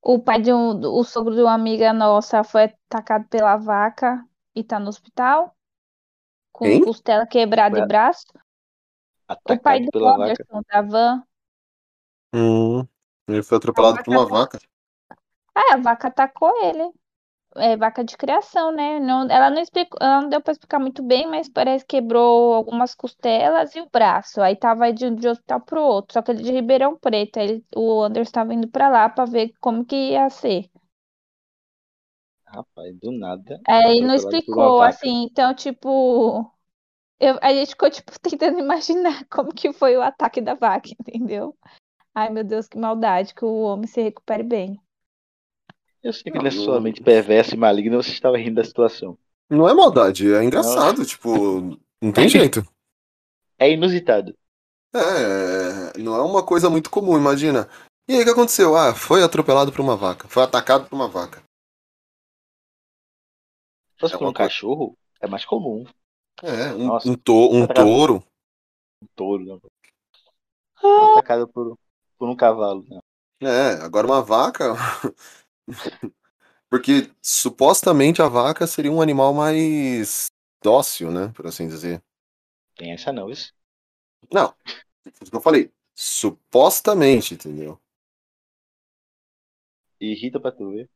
O pai de um, o sogro de uma amiga nossa foi atacado pela vaca e tá no hospital. Com Quem? costela quebrada Foi e braço. O pai Atacado do pela vaca. Anderson, da van. Hum, ele foi atropelado por uma vaca. Ah, a vaca atacou ele. É vaca de criação, né? Não, ela não explicou, ela não deu pra explicar muito bem, mas parece que quebrou algumas costelas e o braço. Aí tava de, de um hospital pro outro, só que ele de Ribeirão Preto. Aí ele- o Anderson tava indo pra lá pra ver como que ia ser. Rapaz, do nada. Aí não por uma explicou, assim, então, tipo, eu, a gente ficou, tipo, tentando imaginar como que foi o ataque da vaca, entendeu? Ai, meu Deus, que maldade, que o homem se recupere bem. Eu sei que Não, na sua não- mente perversa e maligna você estava rindo da situação. Não é maldade, é engraçado, tipo, não tem jeito. É inusitado. É, não é uma coisa muito comum, imagina. E aí, o que aconteceu? Ah, foi atropelado por uma vaca. Foi atacado por uma vaca. Se fosse É por um coisa- cachorro, é mais comum. É, um, Nossa. um, to- um Atacado. touro. Um touro, né? Não atacado por, por um cavalo, né? É, agora uma vaca. Porque supostamente a vaca seria um animal mais dócil, né? Por assim dizer. Tem essa não, isso. Não, isso que eu falei. Supostamente, entendeu? Irrita pra tu ver.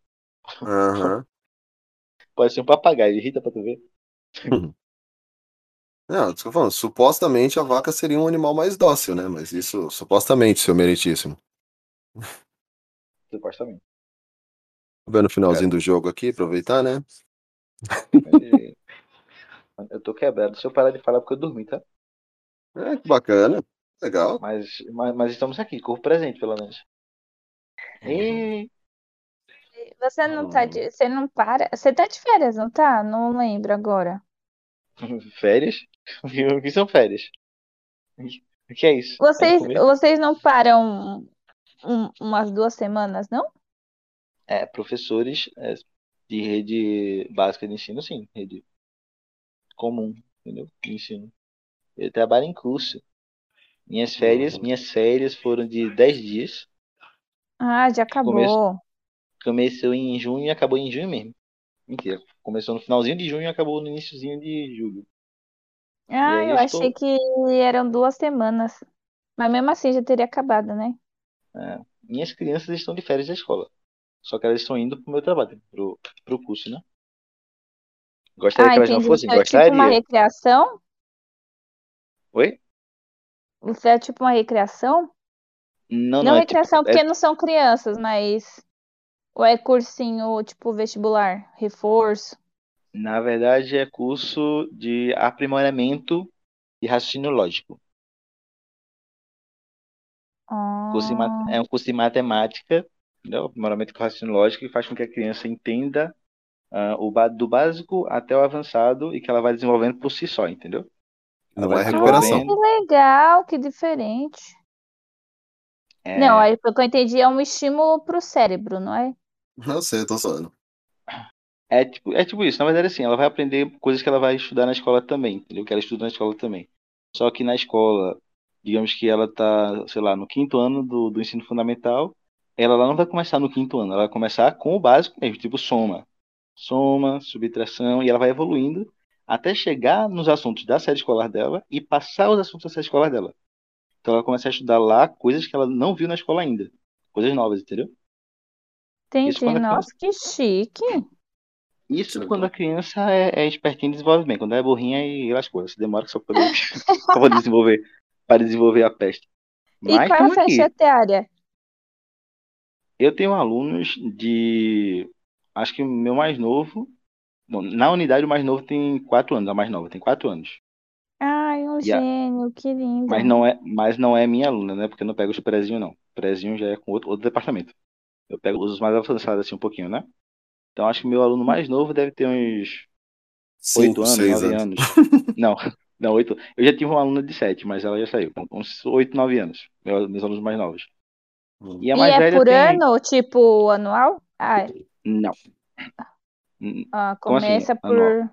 Aham. Pode ser um papagaio, irrita pra tu ver. Não, isso que eu tô falando. Supostamente a vaca seria um animal mais dócil, né? Mas isso, supostamente, seu meritíssimo. Supostamente. Vendo o finalzinho do jogo aqui, aproveitar, né? Eu tô quebrado. Se eu parar de falar porque eu dormi, tá? É, que bacana. Legal. Mas, mas, mas estamos aqui, corpo presente, pelo menos. E Você não tá de, você não para, você tá de férias, não tá? Não lembro agora. férias? O que são férias? O que é isso? É Vocês, vocês não param um- umas duas semanas, não? É, professores é, de rede básica de ensino, sim. Rede comum, entendeu? De ensino. Eu trabalho em curso. Minhas férias, Uhum. minhas férias foram de 10 dias. Ah, já acabou. Começo. Começou em junho e acabou em junho mesmo. Mentira. Começou no finalzinho de junho e acabou no iníciozinho de julho. Ah, eu eu achei estou- que eram duas semanas. Mas mesmo assim já teria acabado, né? É, minhas crianças estão de férias da escola. Só que elas estão indo pro meu trabalho, pro, pro curso, né? Gostaria Ah, que elas não fossem? Então é tipo uma Gostaria? recreação? Oi? Você é tipo uma recreação? Não, Não não, é tipo. recreação É, porque não são crianças, mas. Ou é cursinho tipo vestibular, reforço? na verdade, é curso de aprimoramento de raciocínio lógico. Ah, é um curso de matemática, entendeu? Aprimoramento com raciocínio lógico, que faz com que a criança entenda ah, o ba- do básico até o avançado e que ela vai desenvolvendo por si só, entendeu? Ela Não vai é recuperação. que legal, que diferente. Não, É, aí pelo que eu entendi é um estímulo pro cérebro, não é? Eu sei, eu tô zoando. é tipo, é tipo isso. Na verdade, assim, ela vai aprender coisas que ela vai estudar na escola também, entendeu? Que ela estuda na escola também. Só que na escola, digamos que ela tá, sei lá, no quinto ano do, do ensino fundamental, ela lá não vai começar no quinto ano, ela vai começar com o básico mesmo, tipo soma. Soma, subtração, e ela vai evoluindo até chegar nos assuntos da série escolar dela e passar os assuntos da série escolar dela. Então ela começa a estudar lá coisas que ela não viu na escola ainda. Coisas novas, entendeu? Entendi. quando a criança, Nossa, que chique. isso quando a criança é, é espertinha e desenvolve bem. Quando é burrinha e lascou. Se demora só para desenvolver, para desenvolver a peste. E Mas qual é a faixa etária? Eu tenho alunos de. Acho que o meu mais novo. Bom, na unidade, o mais novo tem 4 anos. A mais nova tem 4 anos. Ai, um E a- gênio, que lindo. mas, não é, mas não é minha aluna, né? Porque eu não pego os prezinhos, não. Prezinho já é com outro, outro departamento. Eu pego os mais avançados, assim, um pouquinho, né? Então acho que meu aluno mais novo deve ter uns 8 Cinco, anos, 9 anos. anos. Não, não, 8. Eu já tive uma aluna de 7, mas ela já saiu. com Uns 8, 9 anos. Meus alunos mais novos. E a E mais é velha por tem. ano, tipo anual? Ah, Não. Hum, ah, assim? começa Anual. por...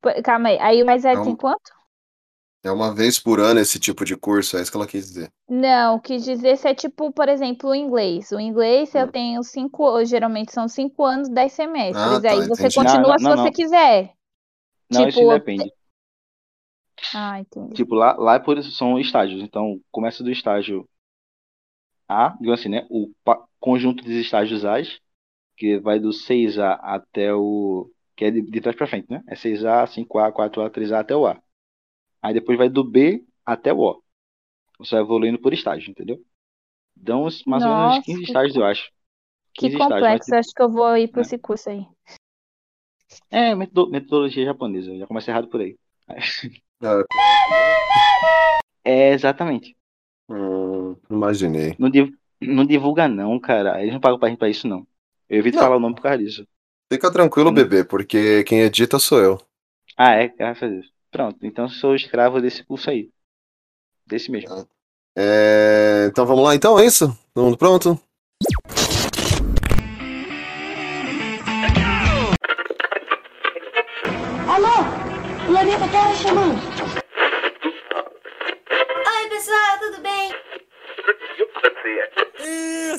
por- Calma aí. Aí o mais velho tem Então, quanto? É uma vez por ano esse tipo de curso, é isso que ela quis dizer. Não, quis dizer se é tipo, por exemplo, o inglês. O inglês eu Hum. tenho cinco, geralmente são cinco anos, dez semestres. Ah, tá, Aí você entendi. continua Não, se não, você não. quiser. Não, isso Tipo, depende. Ah, entendi. Tipo, lá, lá é por isso são estágios. Então, começa do estágio A, digamos assim, né? O conjunto dos estágios A, que vai do 6A até o. que é de, de trás pra frente, né? É 6A, 5A, 4A, 3A até o A. Aí depois vai do B até o O. Você vai evoluindo por estágio, entendeu? Dão uns- mais ou menos Nossa, uns 15 que estágios, eu acho. Que 15 estágios. mas, complexo. Acho que eu vou ir para né? esse curso aí. É, metodo- metodologia japonesa. Já começa errado por aí. É, exatamente. Hum, imaginei. Não, div- não divulga, não, cara. Eles não pagam pra gente pra isso, não. Eu evito Não. falar o nome por causa disso. Fica tranquilo, Hum. bebê, porque quem edita sou eu. Ah, é? Graças a Deus. Pronto, então sou escravo desse curso aí. Desse mesmo. É, Então vamos lá, então, é isso? Todo mundo pronto? Alô? O planeta Terra chamando. Oi, pessoal, tudo bem? Ah,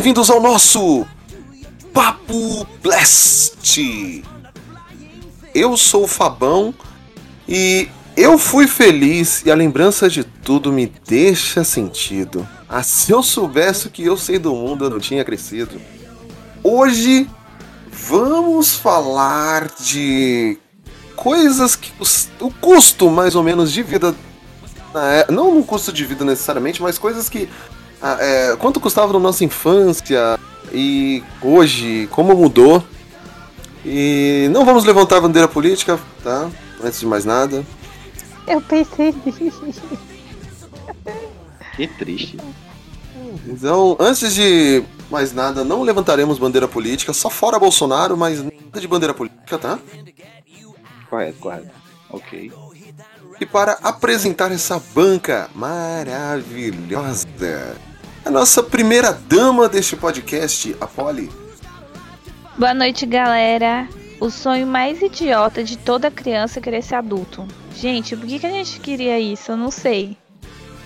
Bem-vindos ao nosso Papo Blast. Eu sou o Fabão e eu fui feliz e a lembrança de tudo me deixa sentido. Ah, se eu soubesse o que eu sei do mundo, eu não tinha crescido. Hoje vamos falar de coisas que o custo mais ou menos de vida é- não um custo de vida necessariamente, mas coisas que é, quanto custava na nossa infância e hoje, como mudou. E não vamos levantar a bandeira política, tá? Antes de mais nada. Eu pensei nisso. Que triste. Então, antes de mais nada, não levantaremos bandeira política, só fora Bolsonaro, mas nada de bandeira política, tá? Correto, correto. Ok. E para apresentar essa banca maravilhosa, a nossa primeira dama deste podcast, a Polly. Boa noite, galera. O sonho mais idiota de toda criança é querer ser adulto. Gente, por que, que a gente queria isso? Eu não sei.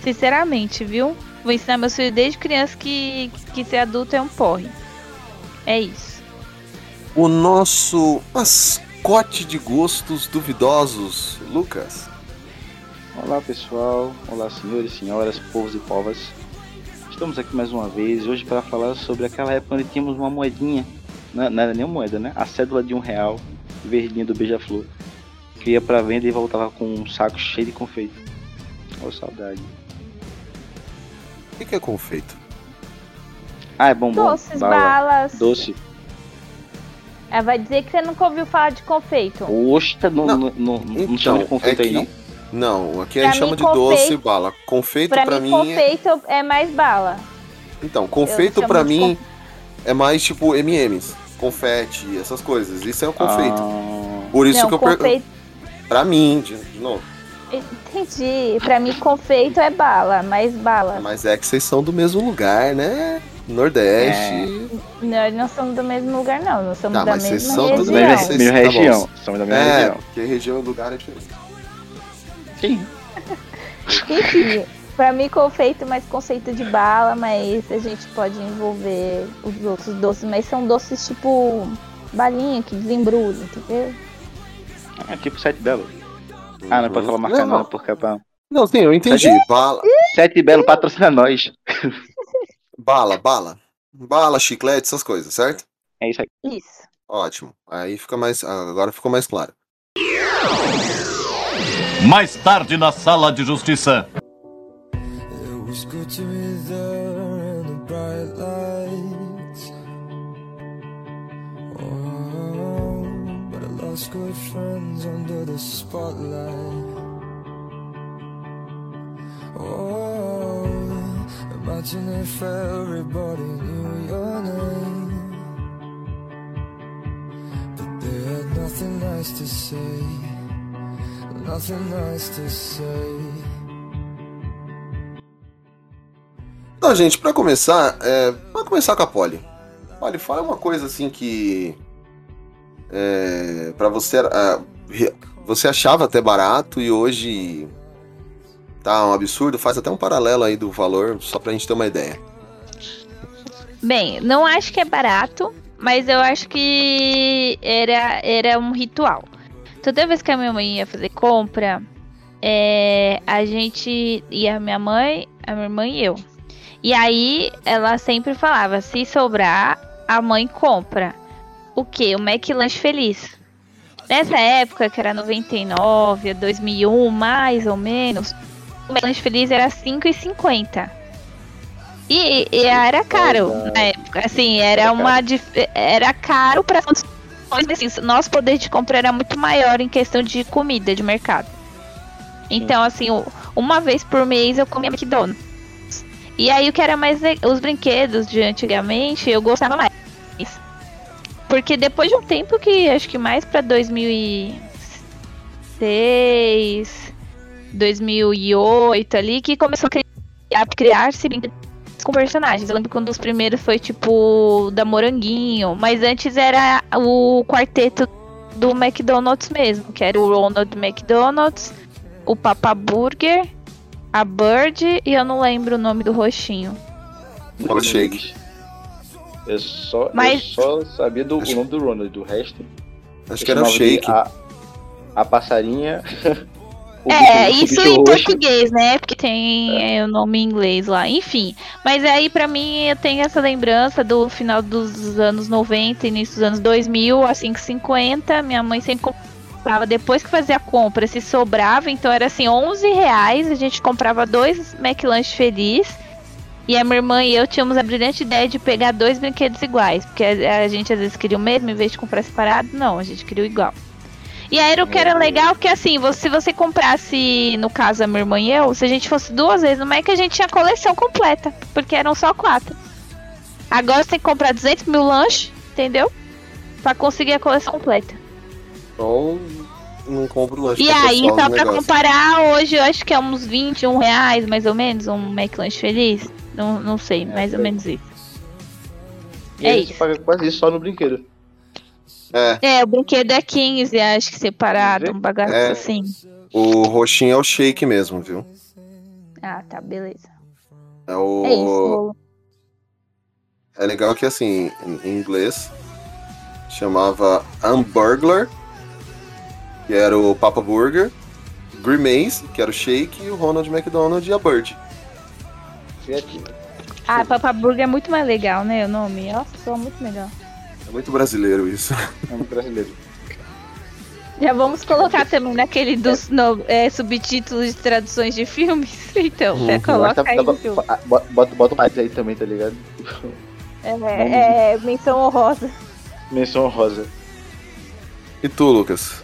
Sinceramente, viu? Vou ensinar meus filhos desde criança que, que ser adulto é um porre. É isso. o nosso mascote de gostos duvidosos, Lucas. Olá, pessoal. Olá, senhores, senhoras, povos e povas. Estamos aqui mais uma vez hoje para falar sobre aquela época onde tínhamos uma moedinha. Não, não era nem uma moeda, né? A cédula de um real, verdinha do Beija-Flor. Que ia pra venda e voltava com um saco cheio de confeito. Ô, saudade. O que que é confeito? Ah, é bombom. Doces, bala, balas. Doce. Ela vai dizer que você nunca ouviu falar de confeito. Oxe, tá no, Não, no, no, não chama de confeito é aí, que- não? Não, aqui a gente chama de doce confeito- e bala. Confeito Pra, pra, mim, mim. é... confeito é mais bala. Então, confeito de mim é mais tipo M&M's, confete, essas coisas. Isso é o confeito. Ah, Por isso não, que eu per... confeito. Pra mim, de, de novo. Entendi. Pra mim, confeito é bala, mais bala. Mas é que vocês são do mesmo lugar, né? Nordeste. Nós não somos do mesmo lugar, não. Nós somos Tá, da mas vocês mesma são somos do da região. Tá bom. região. Somos da mesma É, região. porque região e lugar é diferente. Sim. Enfim, pra mim, confeito mais conceito de bala, mas a gente pode envolver os outros doces. Mas são doces tipo balinha que desembrulha, entendeu? É tipo Sete Belo. Ah, não pode falar marca Não. não, porque é pra... Não, sim, eu entendi. Bala, Sete Belo patrocina nós. bala, bala. Bala, chiclete, essas coisas, certo? É isso aí. Isso. Ótimo. Aí fica mais. Agora ficou mais claro. Mais tarde na sala de justiça. Was good. Oh, friends under the spotlight. Oh, imagine if everybody knew your name. But they had nothing nice to say, nothing nice to say. Então, gente, pra começar, é, vamos começar com a Polly. Polly, fala uma coisa assim que. É, para você. re- você achava até barato e hoje tá um absurdo. Faz até um paralelo aí do valor, só pra gente ter uma ideia. Bem, não acho que é barato, mas eu acho que era, era um ritual. Toda vez que a minha mãe ia fazer compra, é, a gente ia, minha mãe, a minha irmã e eu. E aí ela sempre falava: se sobrar, a mãe compra. O que? O McLanche Feliz. Nessa época, que era 99, 2001, mais ou menos, o McLanche Feliz era 5,50. E, e era caro na época. Assim, era uma. Era caro para assim, nosso poder de compra era muito maior em questão de comida de mercado. Então, assim, uma vez por mês eu comia McDonald's. E aí o que era mais. Os brinquedos de antigamente eu gostava mais. Porque depois de um tempo que acho que mais pra 2006, 2008 ali, que começou a criar, criar-se brinquedos com personagens. Eu lembro que um dos primeiros foi tipo da Moranguinho, mas antes era o quarteto do McDonald's mesmo, que era o Ronald McDonald's, o Papa Burger, a Bird e eu não lembro o nome do roxinho. Fala shake. Eu só, Mas- eu só sabia do, Acho- o nome do Ronald, do resto. Acho que era o shake. A, a passarinha. o é, bicho- isso em roxo. português, né? Porque tem é, o nome em inglês lá. Enfim. Mas aí, pra mim, eu tenho essa lembrança do final dos anos 90, início dos anos 2000, a 5,50. Minha mãe sempre comprava. Depois que fazia a compra, se sobrava. Então era assim, 11 reais. A gente comprava dois McLanche Feliz. E a minha irmã e eu tínhamos a brilhante ideia de pegar dois brinquedos iguais. Porque a, a gente às vezes queria o mesmo, em vez de comprar separado. Não, a gente queria o igual. E aí o que era legal, que assim, você, se você comprasse, no caso a minha irmã e eu, se a gente fosse duas vezes no Mac, a gente tinha a coleção completa, porque eram só quatro. Agora você tem que comprar 200 mil lanches, entendeu? Pra conseguir a coleção completa. Ou não compro lanche E aí, só do pra negócio. comparar, hoje eu acho que é uns 21 reais, mais ou menos, um McLanche feliz. Não, não sei, mais ou menos isso. E é isso. Você paga quase isso só no brinquedo. É, É, o brinquedo é 15, acho que separado, um bagaço É. assim. o roxinho é o shake mesmo, viu? Ah, tá, beleza. É o. É isso. É legal que assim, em inglês, chamava Hamburglar, que era o Papa Burger, Grimace, que era o Shake, e o Ronald McDonald e a Bird. Criativo. Ah, Papa Burger é muito mais legal, né? O nome. Nossa, soa muito melhor. É muito brasileiro isso. É muito brasileiro. Já vamos colocar também naquele dos no- é, subtítulos de traduções de filmes. Então, já Uhum. coloca Bota- aí bota- bota, mais aí também, tá ligado? É, é, menção honrosa. Menção rosa. E tu, Lucas?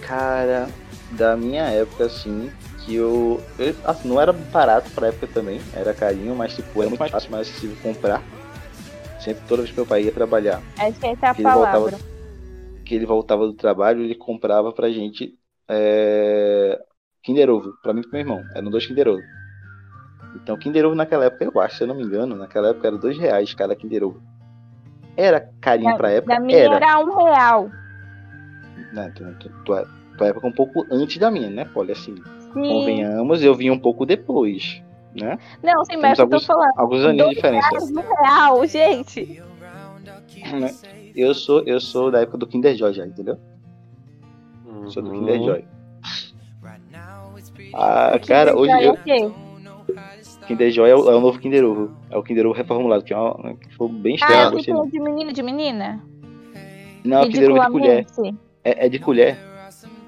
Cara, da minha época, assim, que eu. eu assim, não era barato pra época também, era carinho, mas tipo, era muito fácil, mais acessível comprar. Sempre, toda vez que meu pai ia trabalhar, Acho que essa é a ele voltava, palavra. que ele voltava do trabalho, ele comprava pra gente é, Kinder Ovo, pra mim e pro meu irmão. Eram dois Kinder Ovo. Então, Kinder Ovo naquela época, eu acho, se eu não me engano, naquela época era dois reais cada Kinder Ovo. Era carinho pra época? Da minha Era. era um real. Né, tu- tu- tua, tua época um pouco antes da minha, né, Polly? Assim, Sim. convenhamos, eu vim um pouco depois, né? Não, sim, mas Temos eu tô alguns, falando. alguns aninhos de Dois diferença. um real, gente. né? Eu sou, eu sou da época do Kinder Joy já, entendeu? Sou do Uhum. Kinder Joy. Ah, cara, hoje é eu, quê? Kinder Joy é o, é o novo Kinder Ovo. É o Kinder Ovo reformulado, que é uma, que foi bem Ah, estranho. é gostei tipo não. de menino de menina? Não, é o Kinder Ovo de colher. É, é de colher.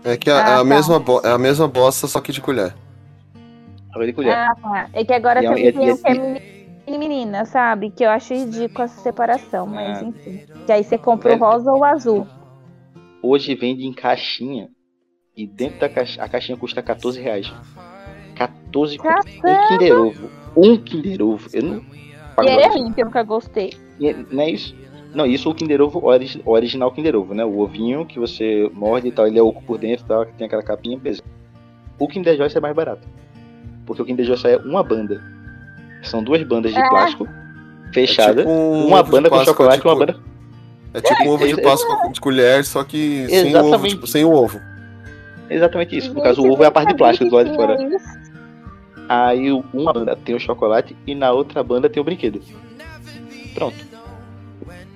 É que a, Ah, é, a tá. mesma bo- é a mesma bosta, só que de colher. É de colher. Ah, tá. É que agora E é- também é- tem e o que é menino menina, sabe? Que eu acho ridículo essa separação, mas Ah. enfim. Que aí você compra o É. rosa ou o azul. O hoje vende em caixinha. E dentro da caixinha, a caixinha custa 14 reais. 14 conto. Um Caramba! Kinder Ovo. Um Kinder Ovo. Eu não pago E nada é ruim, que eu nunca gostei. E Não é isso? Não, isso é o Kinder Ovo origi- o original Kinder Ovo, né? O ovinho que você morde e tal, ele é oco por dentro e tal, que tem aquela capinha beleza. O Kinder Joy é mais barato. Porque o Kinder Joy só é uma banda. São duas bandas de É. plástico fechada. É tipo um uma banda com chocolate de e uma banda. É tipo um ovo de É, Páscoa de colher, só que sem o ovo, Exatamente. tipo, sem o ovo. Exatamente isso. No caso, o ovo é a parte de plástico do lado de fora. Aí uma banda tem o chocolate e na outra banda tem o brinquedo. Pronto.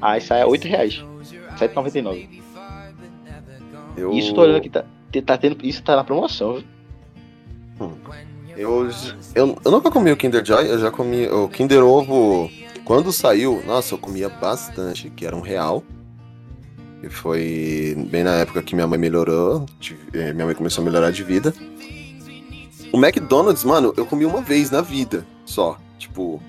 Aí sai a 8 reais. 7,99. Eu, Isso tô olhando aqui, tá, tá tendo, isso tá na promoção. viu? Eu, eu, eu nunca comi o Kinder Joy, eu já comi o Kinder Ovo. Quando saiu, nossa, eu comia bastante, que era um real. E foi bem na época que minha mãe melhorou, eh, minha mãe começou a melhorar de vida. O McDonald's, mano, eu comi uma vez na vida só. Tipo.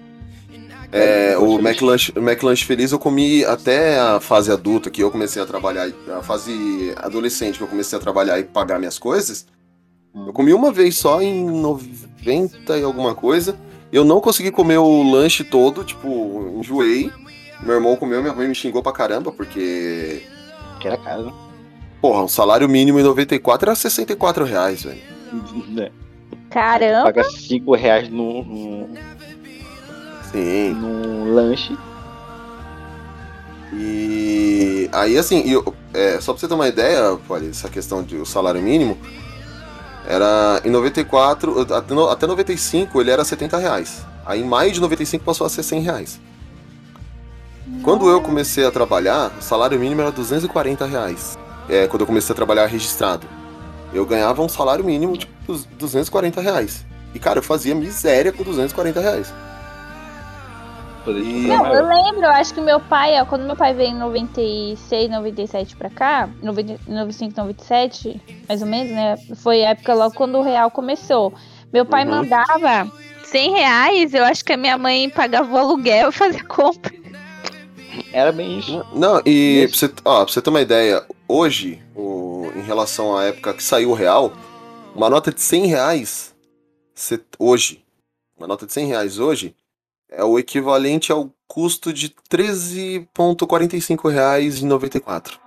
É, o McLanche, o McLanche Feliz eu comi até a fase adulta, que eu comecei a trabalhar, a fase adolescente, que eu comecei a trabalhar e pagar minhas coisas. Eu comi uma vez só em 90 e alguma coisa. Eu não consegui comer o lanche todo, tipo, enjoei. Meu irmão comeu, minha mãe me xingou pra caramba, porque. Que era caro, né? Porra, o salário mínimo em 94 era 64 reais, velho. né? Caramba, Paga 5 reais num, num, Sim. num lanche. E aí, assim, eu- é, só pra você ter uma ideia, olha, essa questão de o salário mínimo, era em 94, até, no- até 95 ele era 70 reais. Aí em maio de 95 passou a ser 100 reais. Quando eu comecei a trabalhar, o salário mínimo era 240 reais. É, quando eu comecei a trabalhar registrado. Eu ganhava um salário mínimo de dos 240 reais. E, cara, eu fazia miséria com 240 reais. E- Não, eu lembro, eu acho que meu pai, ó, quando meu pai veio em 96, 97 pra cá, 90, 95, 97, mais ou menos, né? Foi a época logo quando o real começou. Meu pai Uhum. mandava 100 reais, eu acho que a minha mãe pagava o aluguel e fazia compra. Era bem isso. Não, e Isso. pra você, ó, pra você ter uma ideia, hoje, o- em relação à época que saiu o real, uma nota de 100 reais, você- hoje, uma nota de 100 reais hoje, é o equivalente ao custo de 13,45 reais em 94.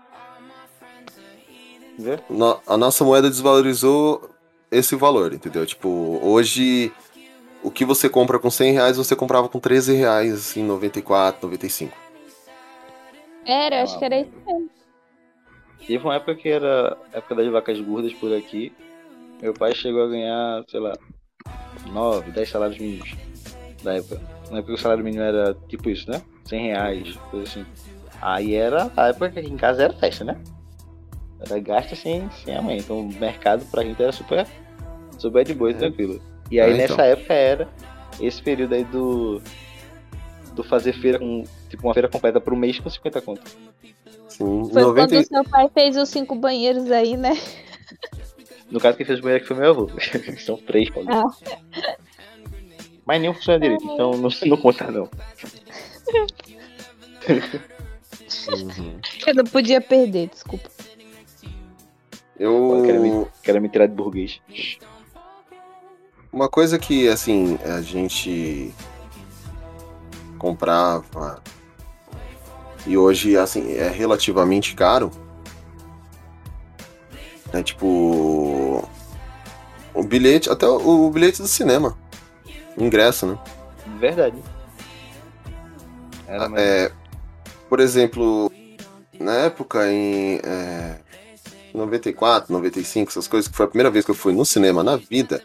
Vê? No- a nossa moeda desvalorizou esse valor, entendeu? Tipo, hoje, o que você compra com 100 reais, você comprava com 13 reais em 94, 95. Era, acho que era isso mesmo. Teve uma época que era a época das vacas gordas por aqui. Meu pai chegou a ganhar, sei lá, 9, 10 salários mínimos da época. Na época o salário mínimo era tipo isso, né? 100 reais, coisa assim. Aí era a época que aqui em casa era festa, né? Era gasto sem, sem a mãe. Então o mercado pra gente era super, super de boa e tranquilo. E aí É, então. nessa época era esse período aí do. Do fazer feira com. Tipo, uma feira completa um mês com 50 conto. Sim, Foi 90 quando o seu pai fez os cinco banheiros aí, né? No caso, quem fez o banheiro aqui foi meu avô. São três, Paulo. Ah. Mas nenhum funciona direito, então não, não conta não. Uhum. Eu não podia perder, desculpa. Eu. Quero me, quero me tirar de burguês. Uma coisa que, assim, a gente comprava e hoje, assim, é relativamente caro. É tipo. O bilhete, até o, o bilhete do cinema. O ingresso, né? Verdade. Era mais... É, por exemplo, na época em é, 94, 95, essas coisas, que foi a primeira vez que eu fui no cinema na vida,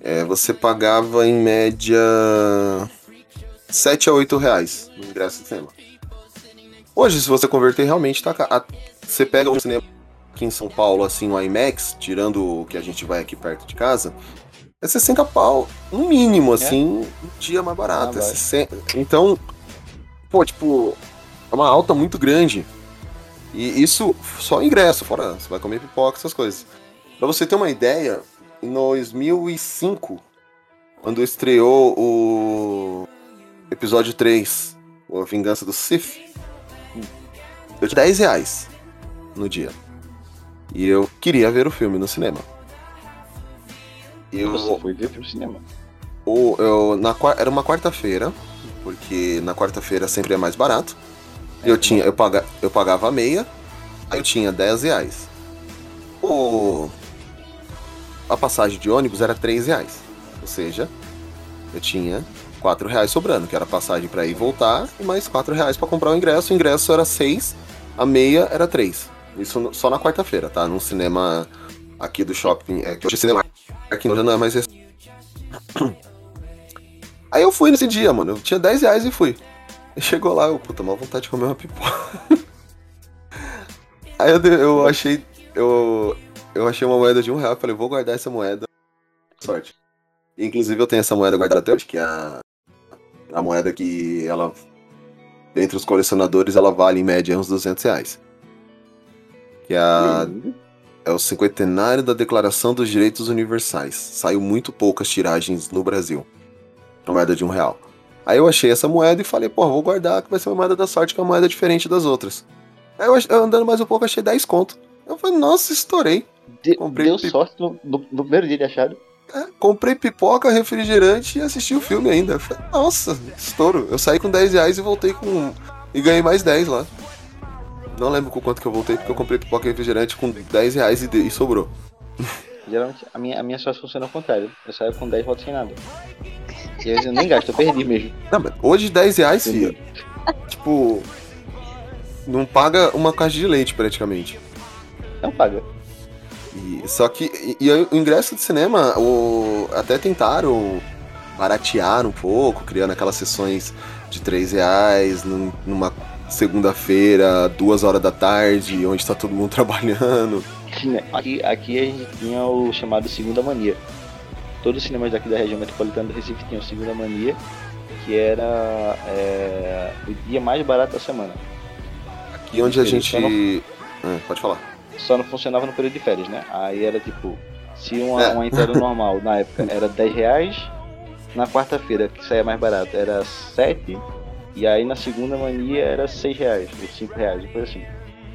é, você pagava em média 7 a 8 reais no ingresso de cinema. Hoje, se você converter, realmente tá. A- Você pega um cinema aqui em São Paulo, assim, um IMAX, tirando o que a gente vai aqui perto de casa, é 60 pau, no mínimo, assim, um dia mais barato. Ah, é vai. 60. Então, pô, tipo, é uma alta muito grande. E isso só ingresso, fora você vai comer pipoca, essas coisas. Pra você ter uma ideia, em 2005, quando estreou o episódio 3, A Vingança do Sith, eu tinha 10 reais. no dia. E eu queria ver o filme no cinema. Eu, Você foi ver pro cinema. o- eu, na, era uma quarta-feira, porque na quarta-feira sempre é mais barato. Eu, tinha, eu, paga, eu pagava meia, aí eu tinha 10 reais. O, a passagem de ônibus era 3 reais. Ou seja, eu tinha 4 reais sobrando, que era a passagem pra ir e voltar, e mais 4 reais pra comprar o ingresso. O ingresso era 6, a meia era 3. Isso só na quarta-feira, tá? Num cinema aqui do shopping. É, que hoje é cinema aqui não é mais esse. Aí eu fui nesse dia, mano. Eu tinha 10 reais e fui. Chegou lá, eu, puta, mal vontade de comer uma pipoca. Aí eu, eu achei. Eu, eu achei uma moeda de um real e falei, vou guardar essa moeda. Sorte. Inclusive eu tenho essa moeda guardada até hoje, que é a, a moeda que ela. Entre os colecionadores, ela vale em média uns 200 reais. Que é a é o cinquentenário da Declaração dos Direitos Universais. Saiu muito poucas tiragens no Brasil. Uma moeda de um real. Aí eu achei essa moeda e falei, pô, vou guardar, que vai ser uma moeda da sorte, que é uma moeda diferente das outras. Aí eu, eu andando mais um pouco, achei 10 conto. Eu falei, nossa, estourei. De- Comprei deu pi- sorte no, no- no primeiro dia de achado. É, comprei pipoca, refrigerante e assisti o filme ainda. Eu falei, nossa, estouro. Eu saí com 10 reais e voltei com. E ganhei mais 10 lá. Não lembro com quanto que eu voltei, porque eu comprei pipoca e refrigerante com 10 reais e, de- e sobrou. Geralmente a minha, a minha sorte funciona ao contrário. Eu saio com 10 volto sem nada. E às vezes eu nem gasto, eu perdi mesmo. Não, mas hoje 10 reais, filho. tipo. Não paga uma caixa de leite praticamente. Não paga. E, só que. E, e o ingresso de cinema, o, até tentaram baratear um pouco, criando aquelas sessões de 3 reais num- numa segunda-feira, duas horas da tarde, onde tá todo mundo trabalhando. Aqui, aqui a gente tinha o chamado Segunda Mania. Todos os cinemas daqui da região metropolitana do Recife tinham Segunda Mania, que era é, o dia mais barato da semana. Aqui onde a gente. não- Ah, pode falar. Só não funcionava no período de férias, né? Aí era tipo, se uma, É. uma entrada normal na época era 10 reais, na quarta-feira, que saía mais barato, era 7, e aí na segunda mania era 6 reais, ou 5 reais, coisa assim.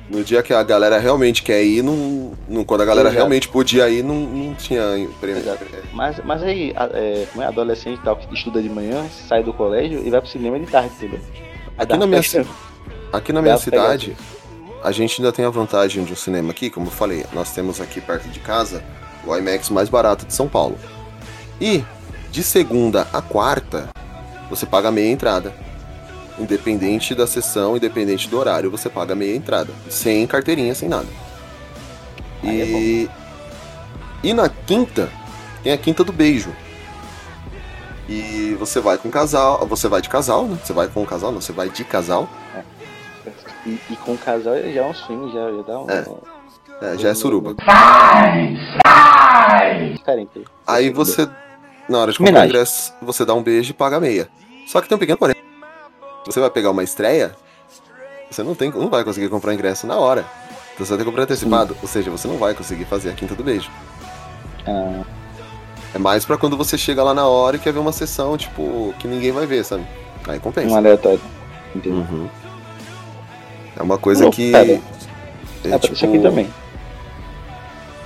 No dia que a galera realmente quer ir, não, não- quando a galera Exato. realmente podia ir, não, não tinha prêmio. Exato. Mas, mas aí, é, como é adolescente e tal, que estuda de manhã, sai do colégio e vai pro cinema de tarde, entendeu? Aqui na minha, aqui na minha cidade, a gente ainda tem a vantagem de um cinema aqui, como eu falei, nós temos aqui perto de casa o IMAX mais barato de São Paulo. E de segunda a quarta, você paga meia entrada. Independente da sessão, independente do horário, você paga meia entrada. Sem carteirinha, sem nada. É E, e na quinta, tem a quinta do beijo. E você vai com casal, você vai de casal, né? Você vai com o casal, não, você vai de casal. E, e com o casal já é um swing, já, já dá um. É. É, já é suruba. Diferente. Aí você, na hora de comprar o ingresso, você dá um beijo e paga meia. Só que tem um pequeno porém. Você vai pegar uma estreia, você não, tem, não vai conseguir comprar ingresso na hora. Então você vai ter que comprar antecipado. Ou seja, você não vai conseguir fazer a quinta do beijo. Ah, É mais pra quando você chega lá na hora e quer ver uma sessão, tipo, que ninguém vai ver, sabe? Aí compensa. um aleatório. Entendeu? Uhum. É uma coisa que. cara, é, pra isso aqui também.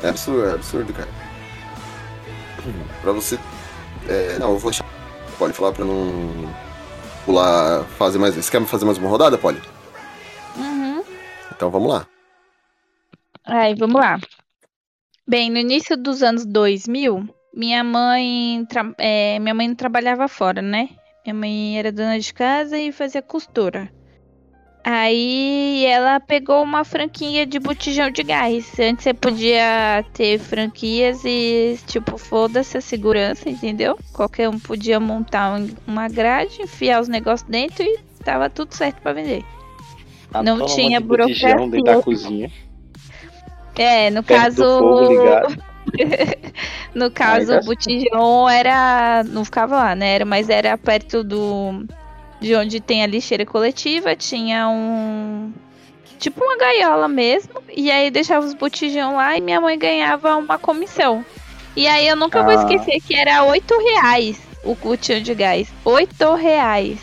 É absurdo, é absurdo, cara. Pra você. é, não, eu vou deixar. Pode falar pra não pular, fazer mais. Você quer fazer mais uma rodada, Polly? Uhum. Então vamos lá. Aí, vamos lá. Bem, no início dos anos 2000, minha mãe, é, minha mãe não trabalhava fora, né? Minha mãe era dona de casa e fazia costura. Aí ela pegou uma franquia de botijão de gás. Antes você podia ter franquias e, tipo, foda-se a segurança, entendeu? Qualquer um podia montar um- uma grade, enfiar os negócios dentro e tava tudo certo pra vender. Não um tinha monte de botijão burocracia. dentro da cozinha. É, no caso. No caso, o botijão era. Não ficava lá, né? Era, mas era perto do. De onde tem a lixeira coletiva, tinha um. Tipo uma gaiola mesmo. E aí deixava os botijão lá e minha mãe ganhava uma comissão. E aí eu nunca vou Ah. esquecer que era 8 reais o botijão de gás. 8 reais.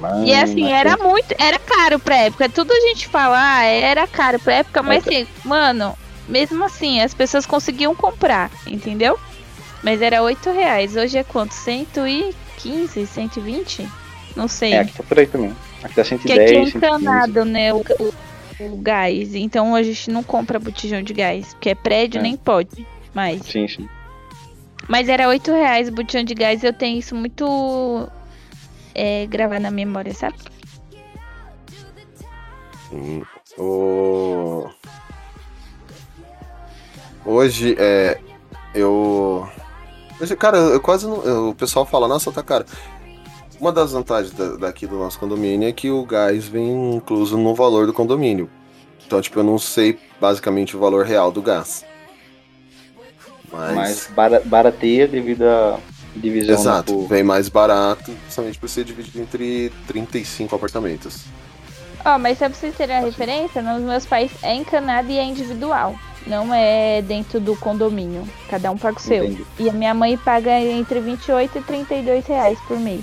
Mano, E assim, era muito. Era caro pra época. Tudo a gente fala, ah, era caro pra época, mas assim, mano, mesmo assim, as pessoas conseguiam comprar, entendeu? Mas era 8 reais. Hoje é quanto? 115, 120? Não sei. É, aqui tá por aí também. Aqui tá Porque aqui é 110, 115. encanado, né? O, o- o gás. Então a gente não compra botijão de gás. Porque é prédio, É. nem pode. Mas. Sim, sim. Mas era 8 reais o botijão de gás. Eu tenho isso muito é, gravado na memória, sabe? Sim. O... Hoje, é. Eu. Hoje, cara, eu quase não. O pessoal fala, nossa, tá caro. Uma das vantagens da- daqui do nosso condomínio é que o gás vem incluso no valor do condomínio. Então, tipo, eu não sei basicamente o valor real do gás. Mas. Mas bara- barateia devido à divisão. Exato, do- vem mais barato, justamente por ser dividido entre 35 apartamentos. Ó, mas só pra vocês terem a referência, nos meus pais é encanado e é individual. Não é dentro do condomínio. Cada um paga o seu. Entendi. E a minha mãe paga entre 28 e 32 reais por mês.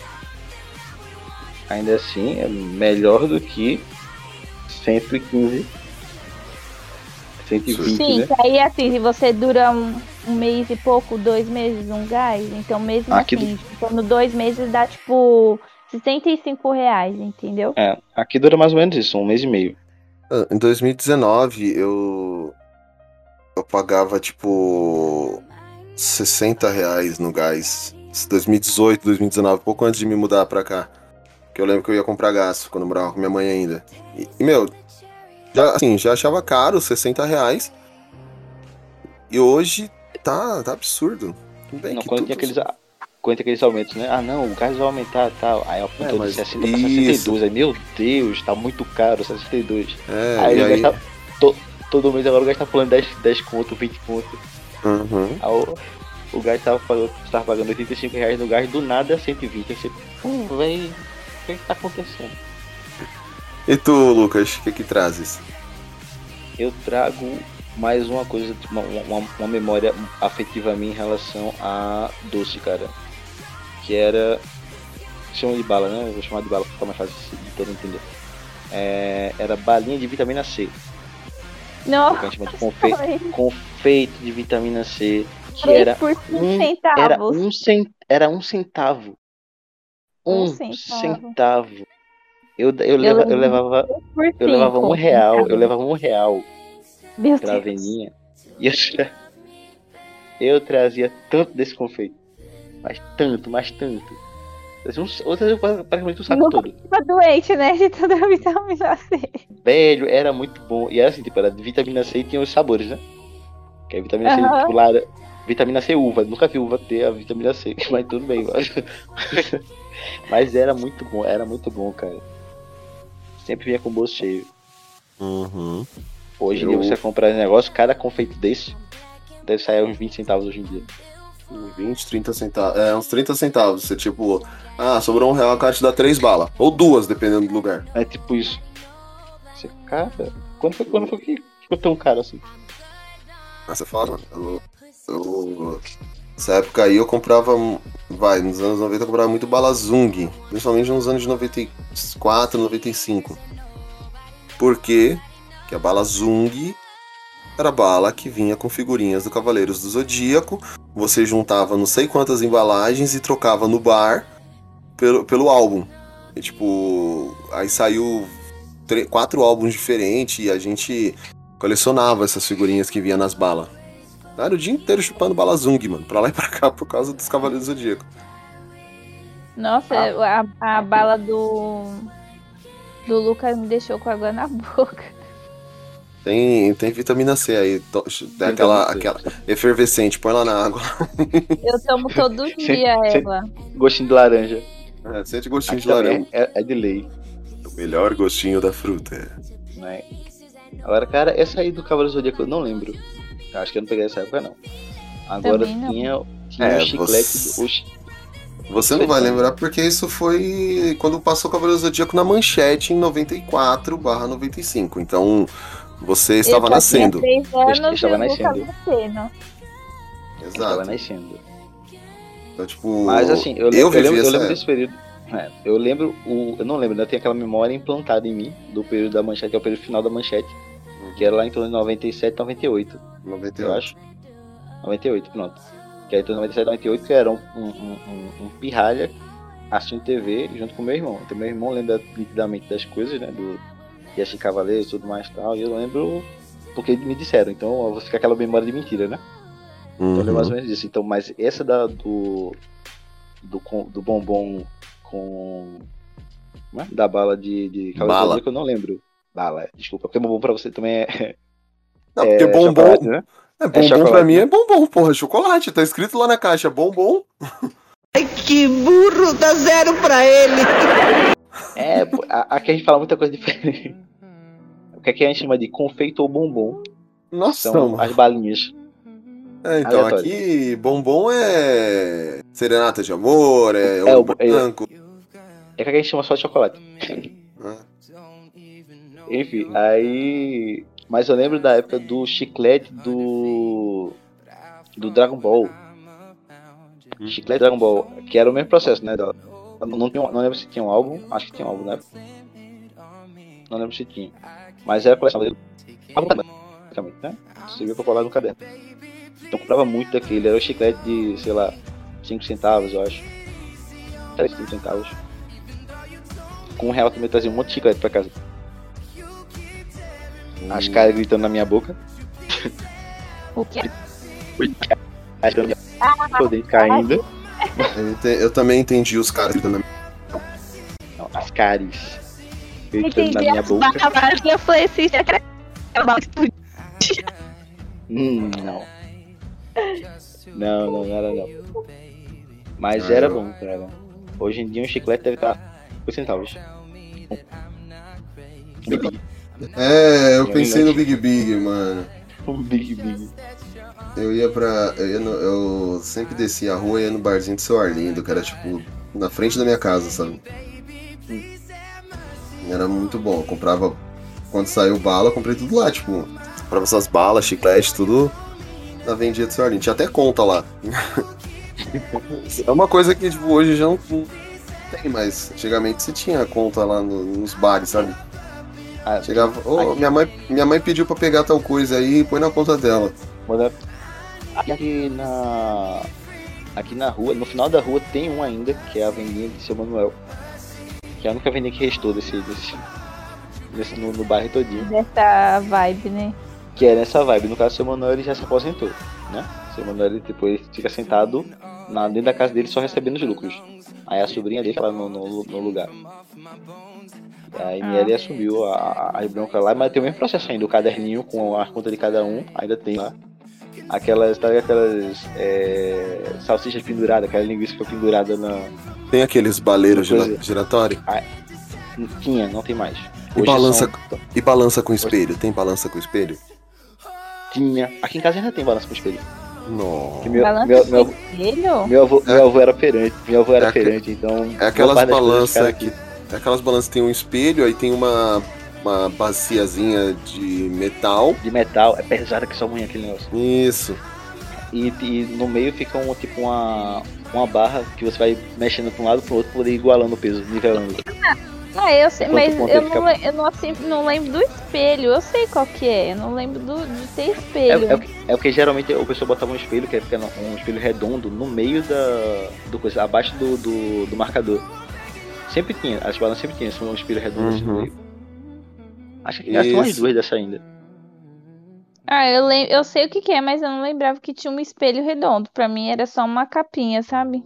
Ainda assim, é melhor do que 115. 120, Sim, né? aí assim, se você dura um, um mês e pouco, dois meses, um gás, então mesmo Aqui assim, juntando dois meses dá tipo 65 reais, entendeu? É, aqui dura mais ou menos isso, um mês e meio. Ah, Em 2019, eu. Eu pagava tipo. 60 reais no gás. 2018, 2019, pouco antes de me mudar pra cá. Eu lembro que eu ia comprar gás quando eu morava com minha mãe ainda. E, e, meu, já, assim, já achava caro, 60 reais. E hoje tá, tá absurdo. Tudo bem Não, que quando tudo- aqueles, quando tinha aqueles aumentos, né? Ah, não, o gás vai aumentar e tal. Aí apontou É, de mas 60 pra isso. 62. Aí, meu Deus, tá muito caro, 62. É, aí aí. gás tá, to- todo mês agora o gás tá falando 10, 10 conto, 20 conto. Uhum. Aí o, o gás tava pagando, tava pagando 85 reais no gás, do nada 120. Eu sei, hum, véi, o que que tá acontecendo? E tu, Lucas, o que que trazes? eu trago mais uma coisa, uma, uma, uma memória afetiva minha em relação a doce, cara. Que era. Chama de bala, né? Eu vou chamar de bala pra ficar mais fácil de todo entender. É, era balinha de vitamina C. Não, Que a gente chama de confeito, confeito de vitamina C. Que era 3 por 5 um, centavos. era um, cen, era um centavo. Um, Um centavo. centavo. Eu, eu, leva, eu levava, eu levava um real, eu levava um real Meu pra Deus. Aveninha. E eu, eu trazia tanto desse confeito. Mas tanto, mas tanto. Um- Outras eu praticamente o saco todo. Fica doente, né? De toda a vitamina C. Velho, era muito bom. E era assim, tipo, era vitamina C e tinha os sabores, né? Que a vitamina C, Aham. tipo, vitamina C uva. Nunca vi uva ter a vitamina C, mas tudo bem, mano. Mas era muito bom, era muito bom, cara. Sempre vinha com o bolso cheio. Uhum. Hoje Eu- dia você comprar esse negócio, cada confeito desse deve sair uns 20 centavos hoje em dia. 20, 30 centavos. É, uns 30 centavos. Você, tipo, ah, sobrou um real, a cara te dá três balas. Ou duas, dependendo do lugar. É tipo isso. Você, cara, quando foi, quando foi que ficou tão caro assim? Ah, você fala, mano. Eu, eu- nessa época aí eu comprava. Vai, nos anos 90 eu comprava muito bala Zung. Principalmente nos anos de 94, 95. Por quê? Porque a bala Zung era bala que vinha com figurinhas do Cavaleiros do Zodíaco. Você juntava não sei quantas embalagens e trocava no bar pelo, pelo álbum. E, tipo, aí saiu quatro álbuns diferentes e a gente colecionava essas figurinhas que vinha nas balas. Era o dia inteiro chupando bala Zung, mano, pra lá e pra cá por causa dos Cavaleiros do Zodíaco. Nossa, Ah. a, a bala do. Do Lucas me deixou com água na boca. Tem, tem vitamina C aí, to- tem aquela, aquela efervescente, põe lá na água. Eu tomo todo dia sim. ela. Gostinho de laranja. É, sente gostinho Aqui de laranja. é, é de lei. O melhor gostinho da fruta. é. Né? Agora, cara, essa aí do Cavaleiro Zodíaco eu não lembro. Acho que eu não peguei essa época, não. Agora Também não. tinha, tinha É, o chiclete. você- o chi- Você não vai lembrar porque isso foi quando passou o Cavaleiro do Zodíaco na manchete em 94 95. Então você estava eu nascendo. Tinha três anos Eu estava e o Lucas nascendo. nascendo. eu Tava Exato. nascendo. Então, tipo, Mas assim, eu, eu lembro, eu lembro, eu lembro desse período. É, eu lembro, o, eu não lembro, né? Tem aquela memória implantada em mim do período da manchete, que é o período final da manchete, que era lá em torno de 97, 98, eu 98. acho. 98, pronto. Que era em torno de 97, 98, que era um, um, um, um- pirralha assistindo TV junto com meu irmão. Então meu irmão lembra nitidamente das coisas, né? Do assistir Cavaleiros e tudo mais e tal. E eu lembro porque me disseram. Então eu vou ficar aquela memória de mentira, né? Então eu lembro mais ou Uhum. menos disso. Então, mas essa da, do, do. do bombom com. é? Da bala de. de Bala. Zodíaco, eu não lembro. Bala, desculpa. Porque bombom pra você também é. Não, é porque bombom. chocolate, né? É bombom chocolate, pra mim né? é bombom, porra. Chocolate. Tá escrito lá na caixa, bombom. Que burro, dá zero pra ele. É, aqui a gente fala muita coisa diferente. O que aqui a gente chama de confeito ou bombom. Nossa, São mano. as balinhas. É, então, aleatório. aqui, bombom é. Serenata de amor, é, É, o- é- branco. É que aqui a gente chama só de chocolate. Ah. Enfim, aí. Mas eu lembro da época do chiclete do. Do Dragon Ball. Chiclete Dragon Ball, que era o mesmo processo, né? Não, tinha, não lembro se tinha um álbum, acho que tinha um álbum, né? Não lembro se tinha. Mas era a coleção dele. Basicamente, né? Você viu pra colar no caderno. Então eu comprava muito daquele, era o chiclete de, sei lá, 5 centavos, eu acho. 3, 5 centavos. Com um real também trazia um monte de chiclete pra casa. As caras gritando na minha boca. O quê? As caras por dentro caindo. Eu, também entendi os caras gritando na Não, as caras gritando na Entendi minha as boca. balas. Eu falei assim, será que era explodiu? Hum, não. Não, não, não era não. Mas era bom, cara. Hoje em dia um chiclete deve estar 5 centavos. É, eu pensei no Big Big, mano. Um Big Big. Eu ia pra. Eu, ia no- eu sempre descia a rua e ia no barzinho do seu Arlindo, que era tipo na frente da minha casa, sabe? Era muito bom. Eu comprava. Quando saiu bala, eu comprei tudo lá, tipo. Comprava essas balas, chiclete, tudo na vendinha do seu Arlindo. Tinha até conta lá. é uma coisa que tipo, hoje já não, tem mais. Antigamente você tinha conta lá no- nos bares, sabe? Ah, Chegava, "Ô, minha, mãe, minha mãe pediu pra pegar tal coisa aí e põe na conta dela. Manda- Aqui na. Aqui na rua, no final da rua tem um ainda, que é a vendinha de seu Manuel. Que é a única vendinha que restou desse. desse, desse no, no bairro todinho. Dessa vibe, né? Que é nessa vibe. No caso, seu Manuel ele já se aposentou, né? Seu Manuel ele, ele fica sentado na, dentro da casa dele só recebendo os lucros. Aí a sobrinha dele lá no, no, no lugar. Aí Ah. ele assumiu a, a, a bronca lá, mas tem o mesmo processo ainda, o caderninho com a conta de cada um, ainda tem lá. Aquelas, tá aquelas é, salsichas penduradas, aquela linguiça que foi pendurada na. Tem aqueles baleiros giratórios? Tinha, não tem mais. E balança, são- e balança com espelho? Tem balança com espelho? Tinha. Aqui em casa ainda tem balança com espelho. Não. Que meu, avô, meu avô era perante, meu avô era É perante, então. É aquelas das coisas balanças que. É aquelas balanças que tem um espelho, aí tem uma, uma baciazinha de metal. De metal, é pesada que só mãe aquele negócio. Isso. E, e no meio fica um, tipo uma, uma barra que você vai mexendo pra um lado pro outro, poder ir igualando o peso, nivelando. Ah, eu sei, Quanto mas eu não, fica- eu não, assim, não lembro do espelho. Eu sei qual que é. Eu não lembro do, de ter É, espelho. é, o que- é o que geralmente o pessoal botava um espelho, que é um espelho redondo no meio da. do coisa, abaixo do, do, do marcador. Sempre tinha, as balas sempre tinham um espelho redondo assim no Uhum. meio. Acho que tem umas duas dessa ainda. Ah, eu, lem eu sei o que, que é, mas eu não lembrava que tinha um espelho redondo. Pra mim era só uma capinha, sabe?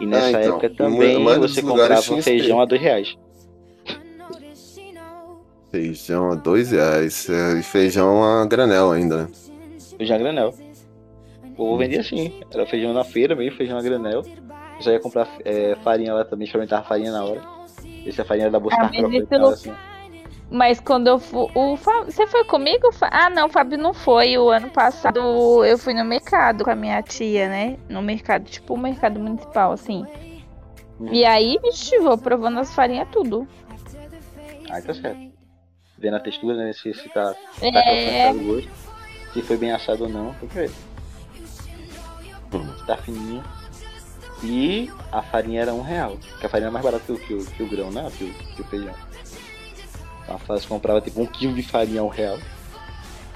E nessa então, época também você comprava tinha feijão a dois reais. Feijão a dois reais. é, E feijão a granel ainda, né? Feijão a granel. O povo vendia assim. Era feijão na feira mesmo, feijão a granel. Você ia comprar é, farinha lá também, experimentar farinha na hora. Esse a farinha da bolsa Ah, tava assim. Mas quando eu fui. O Fa- Você foi comigo? Ah, não, o Fábio não foi. O ano passado eu fui no mercado com a minha tia, né? No mercado, tipo o mercado municipal, assim. E aí, vixe, vou provando as farinhas tudo. Aí tá certo. Vendo a textura, né? Se, se tá, tá É. crocante o gosto. Se foi bem assado ou não, tem que ver. Se tá fininho. E a farinha era um real. Porque a farinha é mais barata que o, que o, que o grão, né? Que o, que o feijão. Então você comprava tipo um quilo de farinha a um real.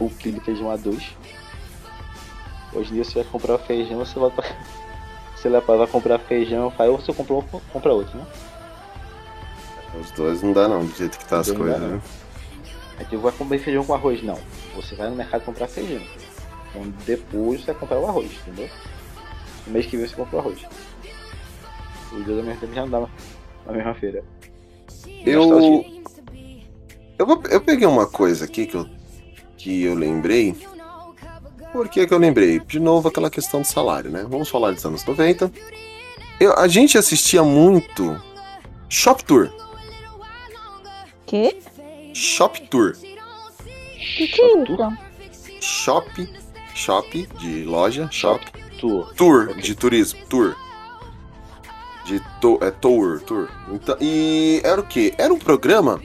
Um quilo de feijão a dois. Hoje em dia você vai comprar feijão, você vai pra... Você vai comprar feijão, faz ou você compra um, compra outro, né? Os dois não dá não, do jeito que tá as Não dá, coisas, né? Aí tu vai comer feijão com arroz, não. Você vai no mercado comprar feijão. Então depois você vai comprar o arroz, entendeu? No mês que vem você compra o arroz. Os dois ao mesmo tempo já não dá na mesma feira. Eu. Eu, vou- eu peguei uma coisa aqui que eu, que eu lembrei. Por que, que eu lembrei? De novo aquela questão do salário, né? Vamos falar dos anos 90. Eu, a gente assistia muito Shop Tour. Quê? Shop Tour. Que que é isso? Shop. Shop de loja. Shop. Tour. Tour de turismo. Tour. De to, é, tour, tour. Então, e era o quê? Era um programa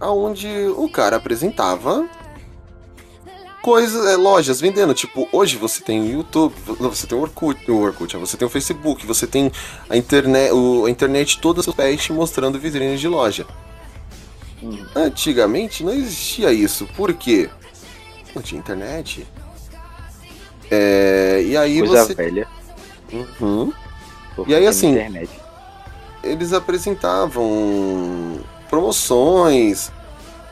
onde o cara apresentava coisas, é, lojas vendendo. Tipo, hoje você tem o YouTube, você tem o Orkut, o Orkut, você tem o Facebook, você tem a internet, o, a internet toda seus pés te mostrando vitrines de loja. Hum. Antigamente não existia isso. Por quê? Não tinha internet. É, e aí Coisa você. velha. Uhum. E aí, assim, Internet. eles apresentavam promoções,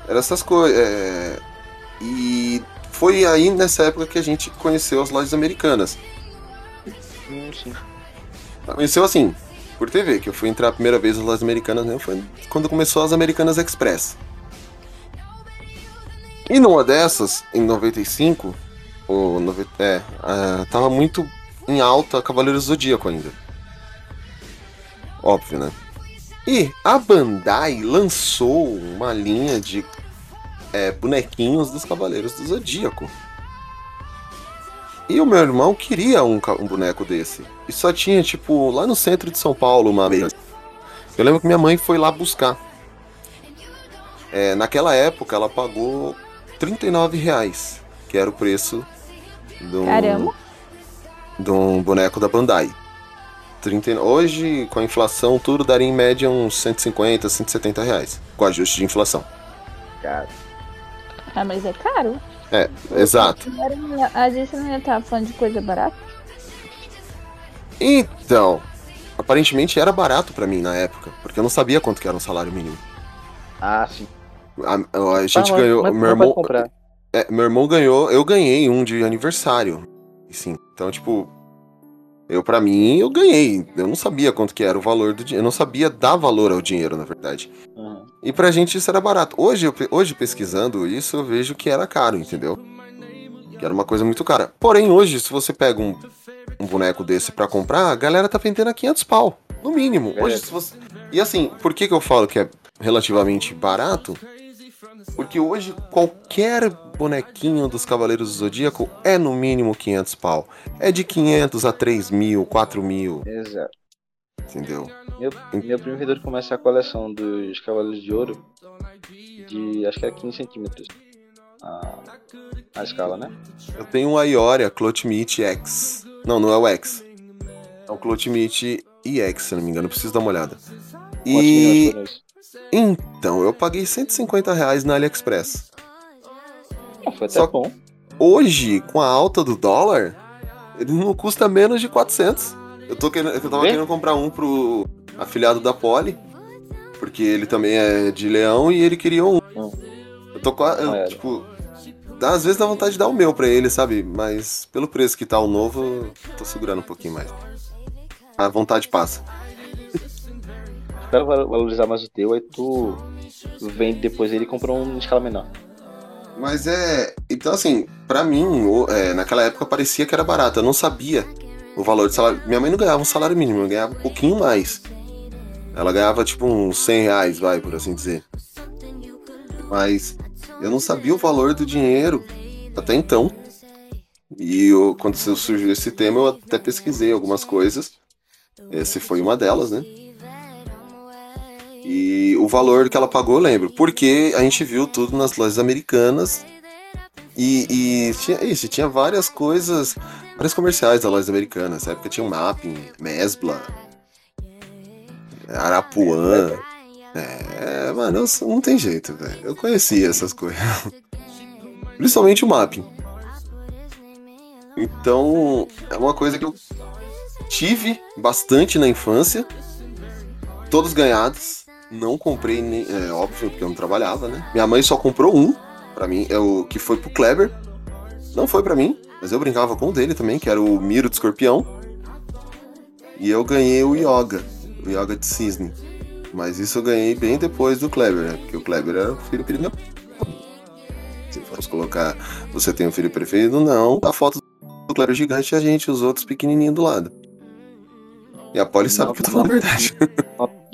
eram essas coisas. é, E foi aí nessa época que a gente conheceu as lojas americanas. Hum, sim. Conheceu assim, por TV, que eu fui entrar a primeira vez nas lojas americanas, né? Foi quando começou as Americanas Express. E numa dessas, em 95, ou nove- é, ah, tava muito em alta Cavaleiro do Zodíaco ainda. Óbvio, né? E a Bandai lançou uma linha de é, bonequinhos dos Cavaleiros do Zodíaco. E o meu irmão queria um, um boneco desse. E só tinha, tipo, lá no centro de São Paulo, uma vez. Eu lembro que minha mãe foi lá buscar. É, naquela época, ela pagou 39 reais, que era o preço do, Caramba. de um boneco da Bandai. 30, hoje, com a inflação, tudo daria em média uns 150, 170 reais, com ajuste de inflação. Cara, Ah, mas é caro. É, exato. A gente não ia estar falando de coisa barata? Então, aparentemente era barato pra mim na época, porque eu não sabia quanto que era um salário mínimo. ah, sim. A, a gente Ah, ganhou, meu irmão, é, meu irmão ganhou, eu ganhei um de aniversário. Sim, então tipo, eu pra mim eu ganhei. Eu não sabia quanto que era o valor do dinheiro, eu não sabia dar valor ao dinheiro, na verdade. Uhum. E pra gente isso era barato. Hoje, hoje pesquisando isso, eu vejo que era caro, entendeu? Que era uma coisa muito cara. Porém, hoje, se você pega um, um boneco desse pra comprar, a galera tá vendendo a 500 pau, no mínimo. É. Hoje, se você... E assim, por que que eu falo que é relativamente barato? Porque hoje qualquer bonequinho dos Cavaleiros do Zodíaco é no mínimo 500 pau. É de 500 a 3 mil, 4 mil, Exato. entendeu? Meu, meu primo vendedor começa a coleção dos Cavaleiros de Ouro de acho que era 15 centímetros. A, a escala, né? Eu tenho um Ioria Cloth Meat X. Não, não é o X. É o Cloth Meat EX, se não me engano. Preciso dar uma olhada. E? Então, eu paguei 150 reais na AliExpress. Ah, foi até Só- bom. Hoje, com a alta do dólar, ele não custa menos de 400. Eu, tô querendo, eu tava Vê? querendo comprar um pro afiliado da Poli, porque ele também é de leão e ele queria um. Hum. Eu tô quase. É. Tipo, dá- às vezes dá vontade de dar o meu pra ele, sabe? Mas pelo preço que tá o novo, tô segurando um pouquinho mais. A vontade passa. Val- valorizar mais o teu, aí tu vende depois ele e compra um escala menor. Mas é. Então, assim, pra mim, é, naquela época parecia que era barato. Eu não sabia o valor de salário. Minha mãe não ganhava um salário mínimo, eu ganhava um pouquinho mais. Ela ganhava tipo uns 100 reais, vai, por assim dizer. Mas eu não sabia o valor do dinheiro até então. E eu, quando surgiu esse tema, eu até pesquisei algumas coisas. Esse foi uma delas, né? E o valor que ela pagou, eu lembro. Porque a gente viu tudo nas lojas americanas. E, e tinha isso, tinha várias coisas, vários comerciais da loja americana. Nessa época tinha o Mapping, Mesbla, Arapuã. É, mano, eu- não tem jeito, velho. Eu conhecia essas coisas. Principalmente o Mapping. Então, é uma coisa que eu tive bastante na infância. Todos ganhados. Não comprei nem. É óbvio, porque eu não trabalhava, né? Minha mãe só comprou um pra mim, é o que foi pro Kleber. Não foi pra mim, mas eu brincava com o dele também, que era o Miro de Escorpião. E eu ganhei o Yoga, o Yoga de Cisne. Mas isso eu ganhei bem depois do Kleber, né? Porque o Kleber era o filho querido. Se formos colocar você tem um filho preferido, não. A foto do Kleber gigante e a gente, os outros pequenininhos do lado. E a Polly sabe Não, que eu tô falando a verdade.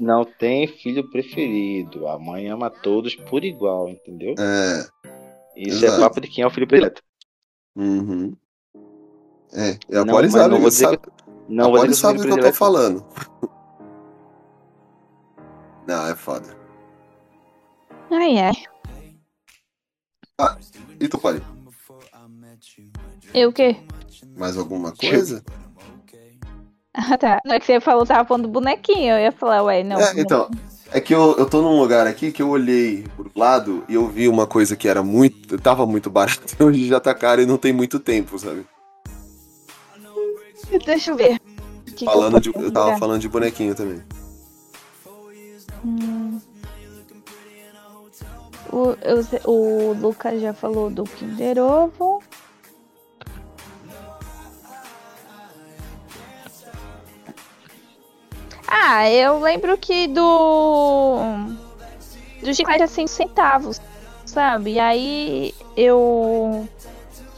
Não tem filho preferido. A mãe ama todos por igual, entendeu? É. Isso exato. é papo de quem é o filho predileto. Uhum. É, e a Não, Polly sabe, não vou dizer sabe, que- Não a Polly sabe do que eu tô falando. Não, é foda. Ai, ai. E tu, Polly? Eu o quê? Mais alguma coisa? Ah, tá. Não é que você falou, tava falando do bonequinho. Eu ia falar, ué, não. É, então, é que eu, eu tô num lugar aqui que eu olhei pro lado e eu vi uma coisa que era muito. tava muito barata e hoje já tá caro e não tem muito tempo, sabe? Deixa eu ver. Que que falando de, eu tava falando de bonequinho também. Hum. O, eu o Lucas já falou do Kinder Ovo. Eu lembro que do. Do chiclete a 5 centavos, sabe? E aí eu.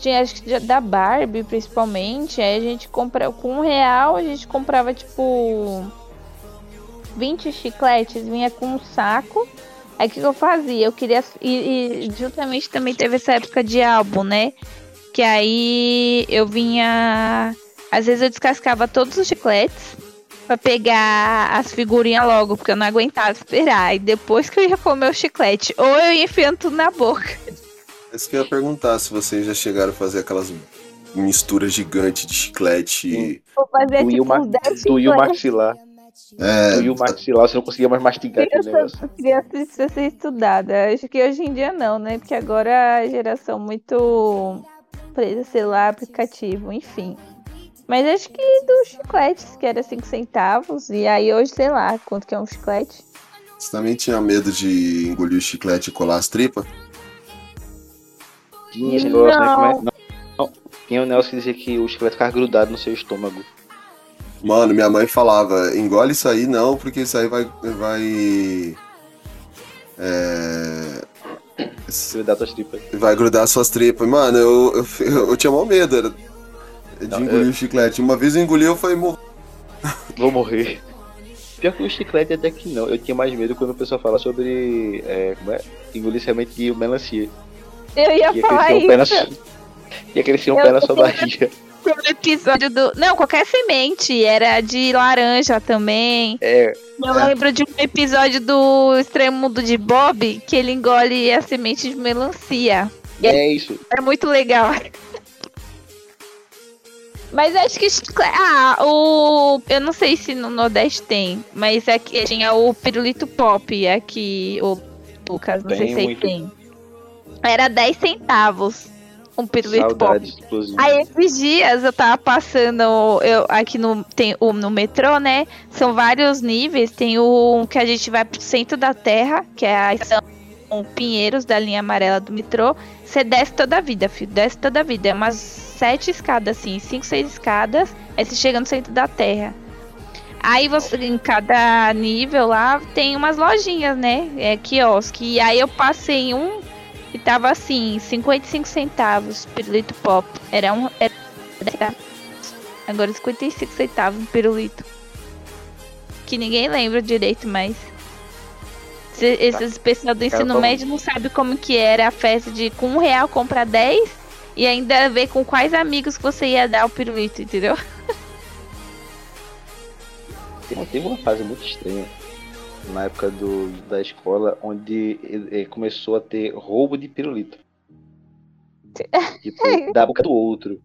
Tinha acho que da Barbie principalmente. Aí a gente compra. Com um real a gente comprava tipo. 20 chicletes, vinha com um saco. Aí o que, que eu fazia? Eu queria. E, e justamente também teve essa época de álbum, né? Que aí eu vinha. Às vezes eu descascava todos os chicletes pra pegar as figurinhas logo, porque eu não aguentava esperar. E depois que eu ia comer o chiclete, ou eu ia enfiando tudo na boca. Isso que eu ia perguntar se vocês já chegaram a fazer aquelas misturas gigantes de chiclete. Vou fazer Doía tipo o, ma uns 10 doía o chicletes. maxilar. É, Doía o maxilar, você não conseguia mais mastigar aquele negócio. Criança, criança precisa ser estudada. Acho que hoje em dia não, né? Porque agora a geração muito presa, sei lá, aplicativo, enfim. Mas acho que dos chicletes, que era 5 centavos, e aí hoje, sei lá, quanto que é um chiclete. Você também tinha medo de engolir o chiclete e colar as tripas? Tinha esse negócio, né? Como é? Não, não. Tinha o Nelson que dizia que o chiclete ficava grudado no seu estômago. Mano, minha mãe falava, engole isso aí não, porque isso aí vai. vai. É, Você vai dar suas tripas. vai grudar suas tripas. Mano, eu, eu, eu, eu tinha mal medo era de Não, engolir eu- o chiclete. Uma vez eu engoli, eu falei, morro. Vou morrer. Pior que o chiclete até que não. Eu tinha mais medo quando o pessoal fala sobre. É, como é? Engolir semente de melancia. Eu ia Ia falar um pé na isso. Ia crescer um Eu pé na sua barriga. No episódio do. Não, qualquer semente. Era de laranja também. É, Eu lembro de um episódio do Extremo Mundo de Bob que ele engole a semente de melancia. é isso. É muito legal. Mas acho que. Ah, o. Eu não sei se no Nordeste tem, mas aqui tinha o pirulito pop aqui, o Lucas, não sei Tem se aí muito. tem. Era 10 centavos um pirulito pop. Aí esses dias eu tava passando eu, aqui no, tem, o, no metrô, né? São vários níveis. Tem o que a gente vai pro centro da terra, que é a estação Pinheiros da linha amarela do metrô. Você desce toda a vida, filho. Desce toda a vida. É umas sete escadas, assim, cinco, seis escadas. Aí você chega no centro da terra. Aí você, em cada nível lá, tem umas lojinhas, né? É quiosque. E aí eu passei em um e tava assim, 55 centavos pirulito pop. Era um. Era 10 centavos. Agora 55 centavos pirulito. Que ninguém lembra direito, mas. Esse- Esses pessoal do ensino médio não sabe como que era a festa de com um real comprar 10 e ainda ver com quais amigos você ia dar o pirulito, entendeu? Tem- Teve uma fase muito estranha na época do, da escola onde eh, eh, começou a ter roubo de pirulito. Tipo, da boca do outro.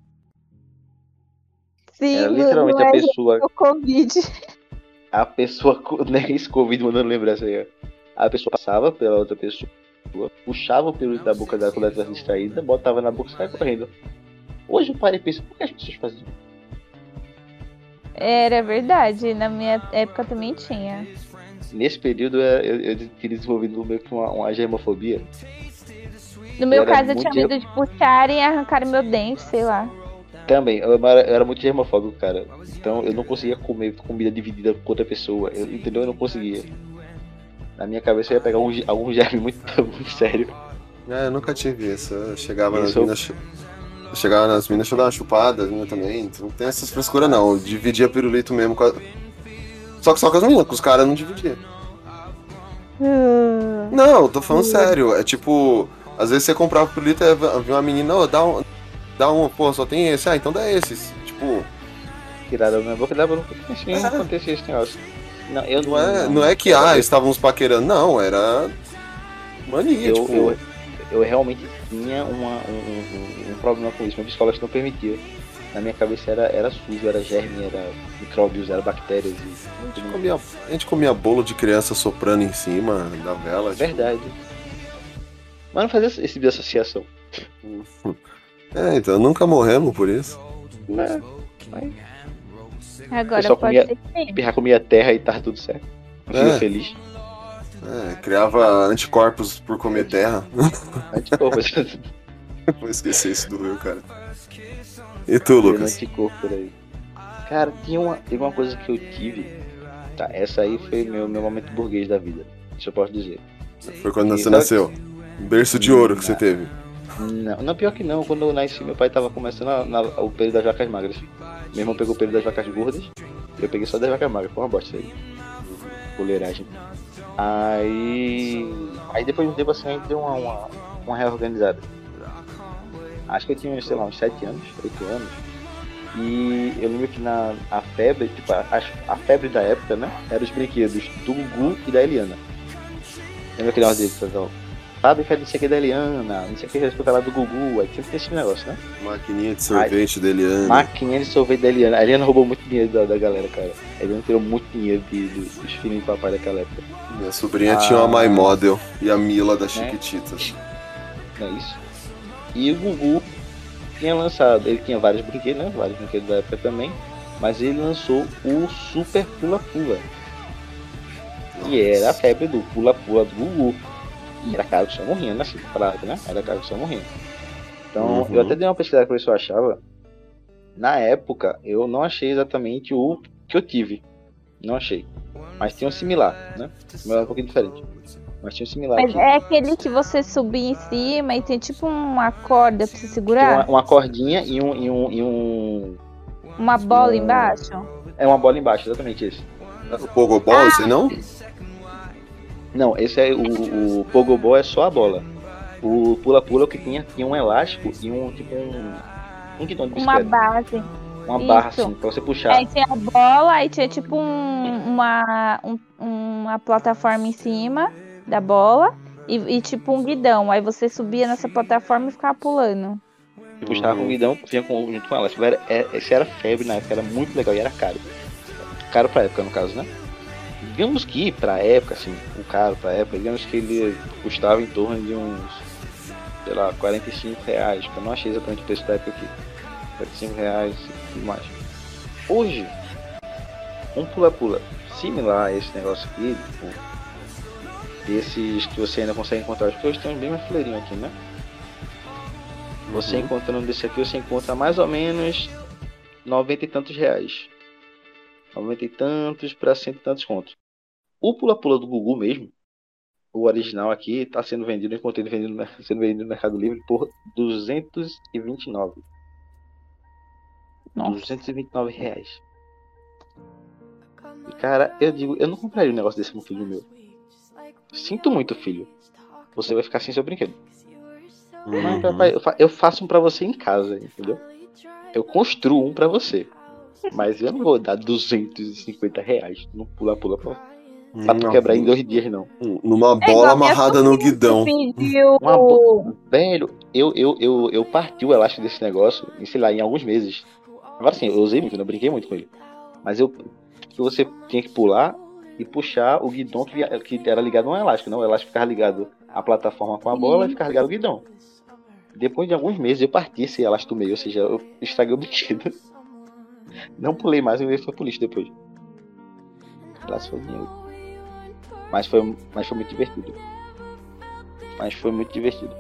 Sim, Era literalmente a pessoa. do Covid. A pessoa. Né, esse Covid mandando lembrança aí. ó. A pessoa passava pela outra pessoa, puxava o pirulito da boca dela quando ela estava distraída, botava na boca e saia correndo. Hoje eu paro e penso, por que as pessoas faziam? Era verdade, na minha época também tinha. Nesse período eu, eu, eu tinha desenvolvido meio que uma, uma germofobia. No meu Era caso, eu tinha medo de puxarem e arrancar meu dente, sei lá. Também, eu era, eu era muito germofóbico, cara. Então eu não conseguia comer comida dividida com outra pessoa. Eu, entendeu? Eu não conseguia. Na minha cabeça eu ia pegar algum, algum germe muito, muito sério. É, eu nunca tive isso. Eu chegava nas Isso eu- minas. Eu chegava nas minas, deixa eu dar uma chupada, as minas também. então Não tem essas frescuras não. Eu dividia pirulito mesmo com a... Só que só com as meninas, com os caras não dividia. Não, eu tô falando sério. É tipo, às vezes você comprava pirulito e vinha uma menina, ô, dá um. Dá um, pô, só tem esse. Ah, então dá esses. Tipo, Tiraram da minha boca e dava no assim, É. não acontecia esse negócio. Não, eu não é, não é que, ah, estávamos paquerando. Não, era. Mania, eu, tipo. eu, eu realmente tinha uma, um, um, um problema com isso. Meu psicológico não permitia. Na minha cabeça era, era sujo, era germe, era micróbios, era bactérias. E... A gente, comia, a gente comia bolo de criança soprando em cima da vela. tipo, Verdade. Mas não fazia esse tipo de associação. É, então nunca morremos por isso. Né? Mas Agora só pode comia- ser que já comia terra e tava tudo certo. Não É. feliz. É, criava anticorpos por comer terra. Anticorpos. Vou esquecer isso do Rio, cara. E tu, Lucas? anticorpo por aí. Cara, tinha uma, teve uma coisa que eu tive. Tá, essa aí foi meu, meu momento burguês da vida. Isso eu posso dizer. Foi quando E você nasceu. Berço de ouro que você teve. Não, não, pior que não. Quando eu nasci, meu pai tava começando a- na- o período das vacas magras. Meu irmão pegou o período das vacas gordas. Eu peguei só das vacas magras. Foi uma bosta aí. Goleiragem. Aí. Aí depois de um tempo assim, a gente deu uma, uma, uma reorganizada. Acho que eu tinha, sei lá, uns 7 anos, 8 anos. E eu lembro que na a febre, tipo, a, a febre da época, né? Eram os brinquedos do Gugu e da Eliana. Lembra negócio dele, pessoal? Fábrica de sei que da Eliana, não sei o que respeita lá do Gugu, aí sempre tem esse negócio, né? Maquininha de sorvete dele, Ana. Maquininha de sorvete da Eliana. A Eliana roubou muito dinheiro da, da galera, cara. A Eliana tirou muito dinheiro de, de- dos filhos de papai daquela época. Minha sobrinha Ah. tinha uma My Model e a Mila das Chiquititas. Não é isso? E o Gugu tinha lançado, ele tinha vários brinquedos, né? Vários brinquedos da época também. Mas ele lançou o Super Pula Pula. Que era a febre do Pula Pula do Gugu. E era caro que só morrendo, né? Assim, parado, né? Era caro que só morrendo. Então, Uhum. eu até dei uma pesquisada pra ver se eu achava. Na época, eu não achei exatamente o que eu tive. Não achei. Mas tinha um similar, né? O meu era um pouquinho diferente. Mas tinha um similar Mas aqui. é aquele que você subir em cima e tem tipo uma corda pra você Tem segurar? uma, uma cordinha e um, e um, e um. Uma bola um- embaixo? É uma bola embaixo, exatamente esse. O Pogobol, Ah. você não? Não, esse é o, o Pogobol é só a bola. O pula-pula que tinha, tinha um elástico e um tipo um. Um guidão de Uma bicicleta. base. Uma barra isso. assim, pra você puxar. Aí tinha a bola, aí tinha tipo um- uma, um- uma plataforma em cima da bola e, e tipo um guidão. Aí você subia nessa plataforma e ficava pulando. E puxava com o guidão, vinha com, junto com ela. Esse era, é- esse era febre na época, era muito legal e era caro. Caro pra época, no caso, né? Digamos que pra época, assim, o caro pra época, digamos que ele custava em torno de uns, sei lá, 45 reais, que eu não achei exatamente o preço da época aqui. 45 reais e tudo mais. Hoje, um pula-pula similar a esse negócio aqui, tipo, desses que você ainda consegue encontrar, porque hoje tem bem mais fileirinho aqui, né? Você Uhum. encontrando desse aqui, você encontra mais ou menos 90 e tantos reais. 90 e tantos para cento e tantos contos. O pula-pula do Gugu mesmo, o original aqui, está sendo vendido, encontrei ele vendido, no sendo vendido no Mercado Livre por 229. Nossa. 229 reais. E cara, eu digo, eu não compraria um negócio desse pro filho meu. Sinto muito, filho. Você vai ficar sem seu brinquedo. Uhum. Mas, papai, eu, fa- eu faço um pra você em casa, entendeu? Eu construo um pra você. Mas eu não vou dar 250 reais no pula-pula pra Pra Não. quebrar em dois dias, não. Numa É bola minha amarrada no guidão. Pediu. Uma bo- Velho, eu, eu, eu, eu parti o elástico desse negócio, em, sei lá, em alguns meses. Agora sim, eu usei muito, né? eu brinquei muito com ele. Mas eu que você tinha que pular e puxar o guidão que, que era ligado a um elástico, não? O elástico ficava ligado à plataforma com a bola e ficava ligado ao guidão. Depois de alguns meses eu parti esse elástico meio, ou seja, eu estraguei o brinquedo. Não pulei mais, ele foi pro lixo depois. Elástico foi dinheiro. Mas foi, mas foi muito divertido. Mas foi muito divertido.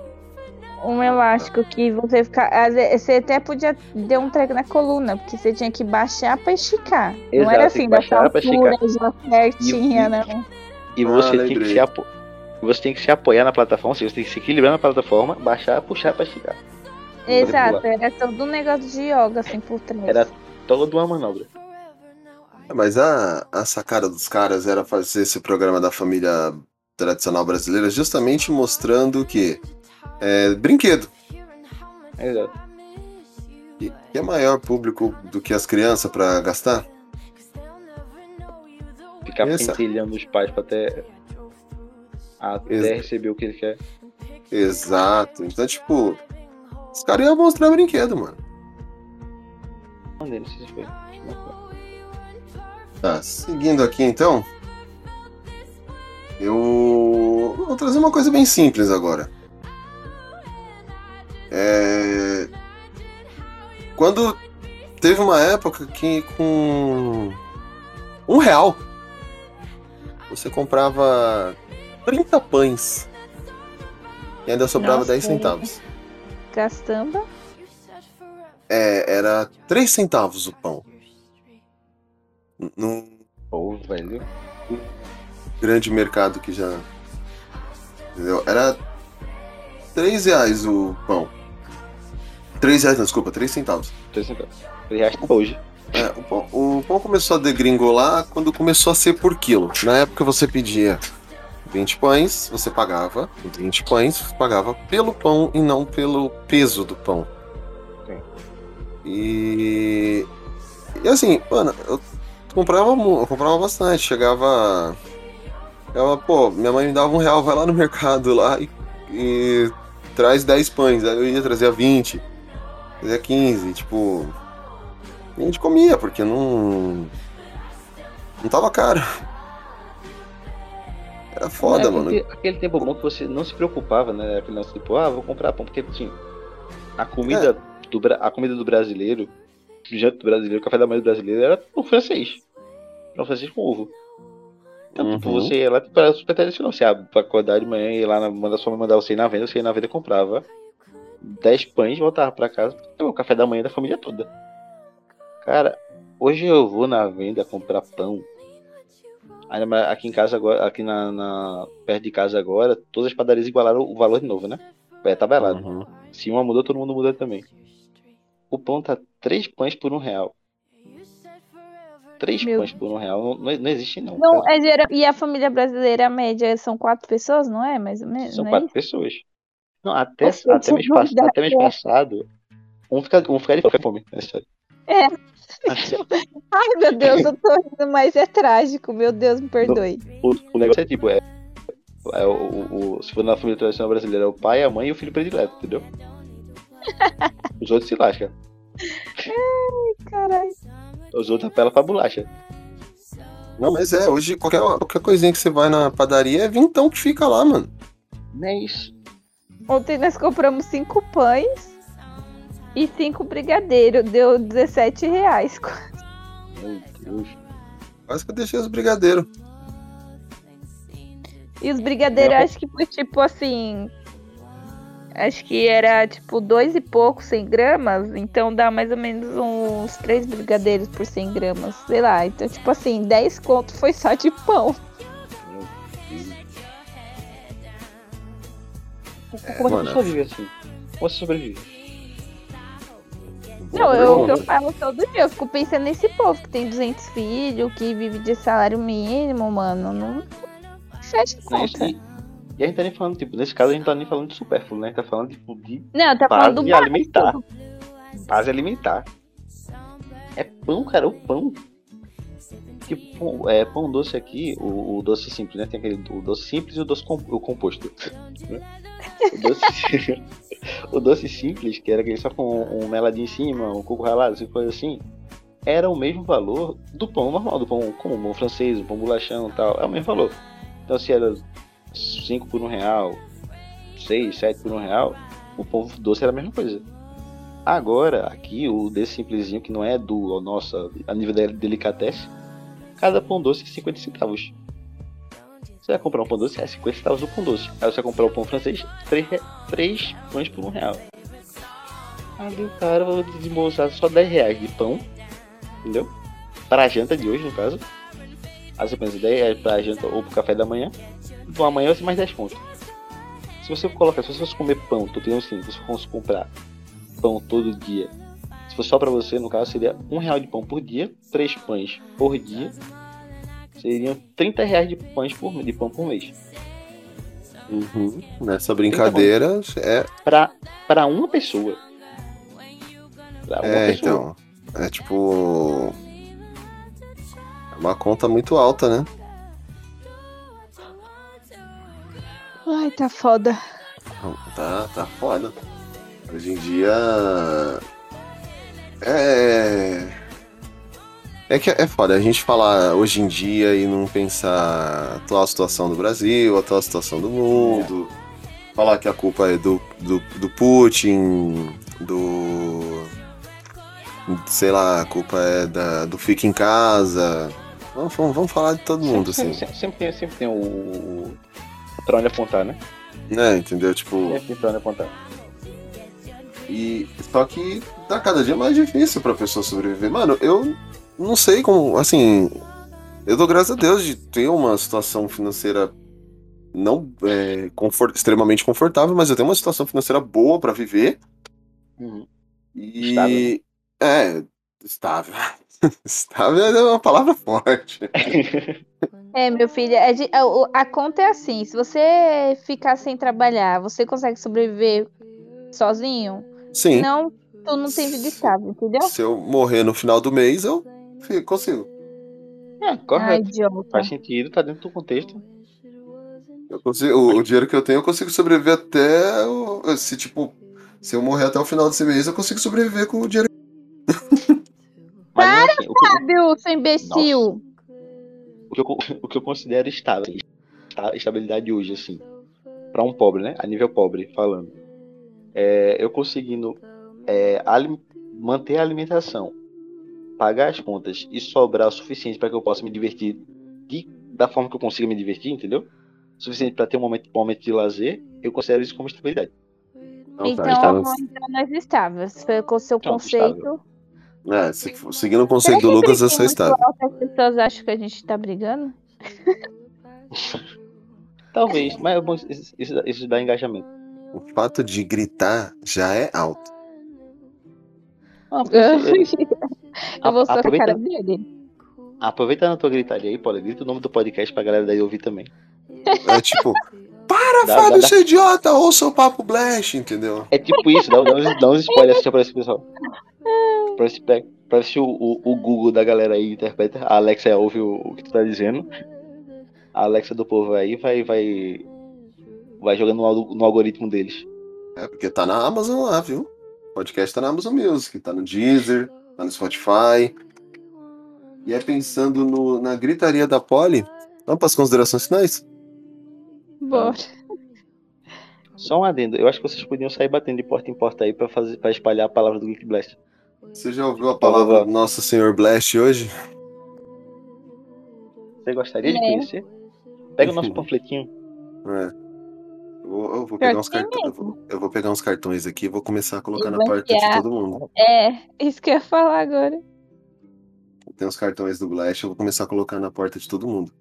um elástico que você fica. às vezes, Você até podia ter um treco na coluna, porque você tinha que baixar pra esticar. não Exato, era tem assim, que baixar pra altura já certinha, E- não. E Ah, você tem que lembrei. se apo... você tem que se apoiar na plataforma, ou seja, você tem que se equilibrar na plataforma, baixar, puxar pra esticar. Exato, era todo um negócio de yoga, assim, por trás. Era toda uma manobra. Mas a, a sacada dos caras era fazer esse programa da família tradicional brasileira justamente mostrando que é brinquedo. Exato. E que é maior público do que as crianças pra gastar. Ficar Essa- pentelhando os pais pra até. Até Exa- receber o que ele quer. Exato. Então, tipo, os caras iam mostrar brinquedo, mano. Não sei se foi. Tá, seguindo aqui então. Eu vou trazer uma coisa bem simples agora. É... Quando teve uma época que com um real você comprava 30 pães e ainda sobrava Nossa. 10 centavos. Castamba. É, era 3 centavos o pão. Num Pô, velho. grande mercado que já. Entendeu? Era 3 reais o pão. 3 reais, não, desculpa, 3 centavos. Três centavos. Três reais hoje. É, o, pão, o pão começou a degringolar quando começou a ser por quilo. Na época você pedia 20 pães, você pagava 20 pães, você pagava pelo pão e não pelo peso do pão. E. E assim, mano, eu comprava, eu comprava bastante, chegava. Chegava, pô, minha mãe me dava um real, vai lá no mercado lá e, e traz 10 pães. Aí eu ia trazer 20, trazia 15, tipo. E a gente comia, porque não. Não tava caro. Era foda, É, mano. Aquele, tempo bom que você não se preocupava, né? Aquele lance tipo, ah, vou comprar pão, porque assim, a comida, do, a comida do brasileiro, o janta do brasileiro, o café da manhã do brasileiro era o francês. O francês com ovo. Então, tipo, Uhum. você ia lá, tipo, era super tradicional. Você ia pra acordar de manhã e lá, na, manda sua mãe mandar você ir na venda, você ia na venda e comprava 10 pães, voltava pra casa, o café da manhã da família toda. Cara, hoje eu vou na venda comprar pão. Aqui em casa agora, aqui na, na- perto de casa agora, todas as padarias igualaram o valor de novo, né? É tabelado. Uhum. Se uma mudou, todo mundo muda também. O pão tá três pães por um real. Três Meu pães por um real. Não, não, existe não. Não, é geral- E a família brasileira, a média, são quatro pessoas, não é? Mais ou menos. São não é quatro isso? pessoas. Não, até, seja, até, mês, pass- até mês passado, um fica, um fica de fome nessa história. É. Ai, meu Deus, eu tô rindo, mas é trágico. Meu Deus, me perdoe. O, o negócio é tipo, é, é o, o- o- se for na família tradicional brasileira, é o pai, a mãe e o filho predileto, entendeu? Os outros se lascam. Caralho. Os outros apelam pra bolacha. Não, mas é, hoje qualquer, qualquer coisinha que você vai na padaria é vintão que fica lá, mano. Não é isso. Ontem nós compramos cinco pães e cinco brigadeiros. Deu 17 reais. Meu Deus. Quase que eu deixei os brigadeiros. E os brigadeiros, Não. acho que foi tipo assim. Acho que era tipo dois e pouco 100 gramas. Então dá mais ou menos uns três brigadeiros por 100 gramas. Sei lá. Então, tipo assim, 10 conto foi só de pão. Deus. Como é que sobrevive assim? Como você sobrevive? Não, eu, o que eu falo todo dia. Eu fico pensando nesse povo que tem 200 filhos, que vive de salário mínimo, mano. Não fecha é conta. E, e a gente tá nem falando, tipo, nesse caso a gente tá nem falando de supérfluo, né? A gente tá falando tipo, de Não, tá falando do base básico. alimentar. Base alimentar. É pão, cara, o pão. Que pão, é, pão doce aqui, o, o doce simples, né? Tem aquele o doce simples e o doce com, o composto. O doce, o doce simples, que era aquele só com um meladinho em cima, um coco ralado, assim, coisa assim, era o mesmo valor do pão normal, do pão comum, pão francês, o pão bolachão e tal. É o mesmo valor. Então se era 5 por um real, 6, 7 por um real, o pão doce era a mesma coisa. Agora, aqui, o desse simplesinho, que não é do nosso, a nível da delicatesse, cada pão doce é 50 centavos. Você vai comprar um pão doce, é 50 centavos do pão doce. Aí você vai comprar o pão francês, 3, 3 pães por um real. Ali o cara vai desembolsar só 10 reais de pão, entendeu? Para a janta de hoje, no caso. Aí você pensa, 10 reais para a janta ou para o café da manhã. Então amanhã vai ser mais 10 pontos. Se você colocar, se você fosse comer pão, tô tendo assim, se você fosse comprar pão todo dia, se fosse só para você, no caso, seria um real de pão por dia, três pães por dia, seriam 30 reais de pães por, de pão por mês. Uhum. Nessa brincadeira é. Pra, pra uma pessoa. Pra uma É, pessoa. então. É tipo. É uma conta muito alta, né? Ai, tá foda. Tá, tá foda. Hoje em dia. É. É que é foda a gente falar hoje em dia e não pensar a atual situação do Brasil, a atual situação do mundo. Falar que a culpa é do, do, do Putin, do. Sei lá, a culpa é da, do fica em casa. Vamos, vamos, vamos falar de todo mundo, sempre, assim. sempre, sempre tem, sempre tem o pra onde apontar, né? Né, entendeu? Tipo. Sempre pra onde apontar. E só que tá cada dia mais difícil pra pessoa sobreviver. Mano, eu não sei como, assim, eu dou graças a Deus de ter uma situação financeira não é, confort- extremamente confortável, mas eu tenho uma situação financeira boa pra viver Uhum. e Estável. é estável. estável é uma palavra forte. É, meu filho, é de- a, o- a conta é assim: se você ficar sem trabalhar, você consegue sobreviver sozinho? Sim. Não, tu não tem vida estável, entendeu? Se eu morrer no final do mês, eu fico- consigo. É, correto. Faz sentido, tá dentro do contexto. Eu consigo, o, o dinheiro que eu tenho, eu consigo sobreviver até. o- se, tipo, se eu morrer até o final desse mês, eu consigo sobreviver com o dinheiro. Mas é assim, o, que, Fábio, seu imbecil! o, que eu, o que eu considero estável, esta- estabilidade hoje, assim, pra um pobre, né? A nível pobre, falando. É, eu conseguindo é, manter a alimentação, pagar as contas e sobrar o suficiente para que eu possa me divertir de- da forma que eu consiga me divertir, entendeu? Suficiente para ter um momento, um momento de lazer, eu considero isso como estabilidade. Não, Então, tá, tá- então nós estáveis. Se foi com o seu Não, conceito. É, se seguindo o conceito do Lucas, eu sou estável. As pessoas acham que a gente tá brigando? Talvez, mas é bom isso, isso, dá engajamento. O fato de gritar já é alto. Assim, Eu vou só com a aproveita- cara dele. Aproveita na tua gritaria aí, Paulo. Grita o nome do podcast pra galera daí ouvir também. É tipo, para, Dá- Fábio, dá- seu idiota, ouça o papo Blast, entendeu? É tipo isso, dá, dá uns, dá uns spoilers assim pra esse pessoal. Pra se o, o, o Google da galera aí interpreta, a Alexa ouve o, o que tu tá dizendo. A Alexa do povo aí vai, vai, vai jogando no, no algoritmo deles. É, porque tá na Amazon lá, viu? O podcast tá na Amazon Music, tá no Deezer, tá no Spotify. E é pensando no- na gritaria da Polly. Vamos para as considerações finais? Bora. Só um adendo, eu acho que vocês podiam sair batendo de porta em porta aí pra, fazer, pra espalhar a palavra do Geek Blast. Você já ouviu a palavra Nosso Senhor Blast hoje? Você gostaria de É. conhecer? Pega o nosso panfletinho. É. Eu vou, eu vou pegar uns que é cartões. Eu vou, eu vou pegar uns cartões aqui e vou começar a colocar E na porta de todo mundo. É, isso que eu ia falar agora. Tem uns cartões do Blast, eu vou começar a colocar na porta de todo mundo.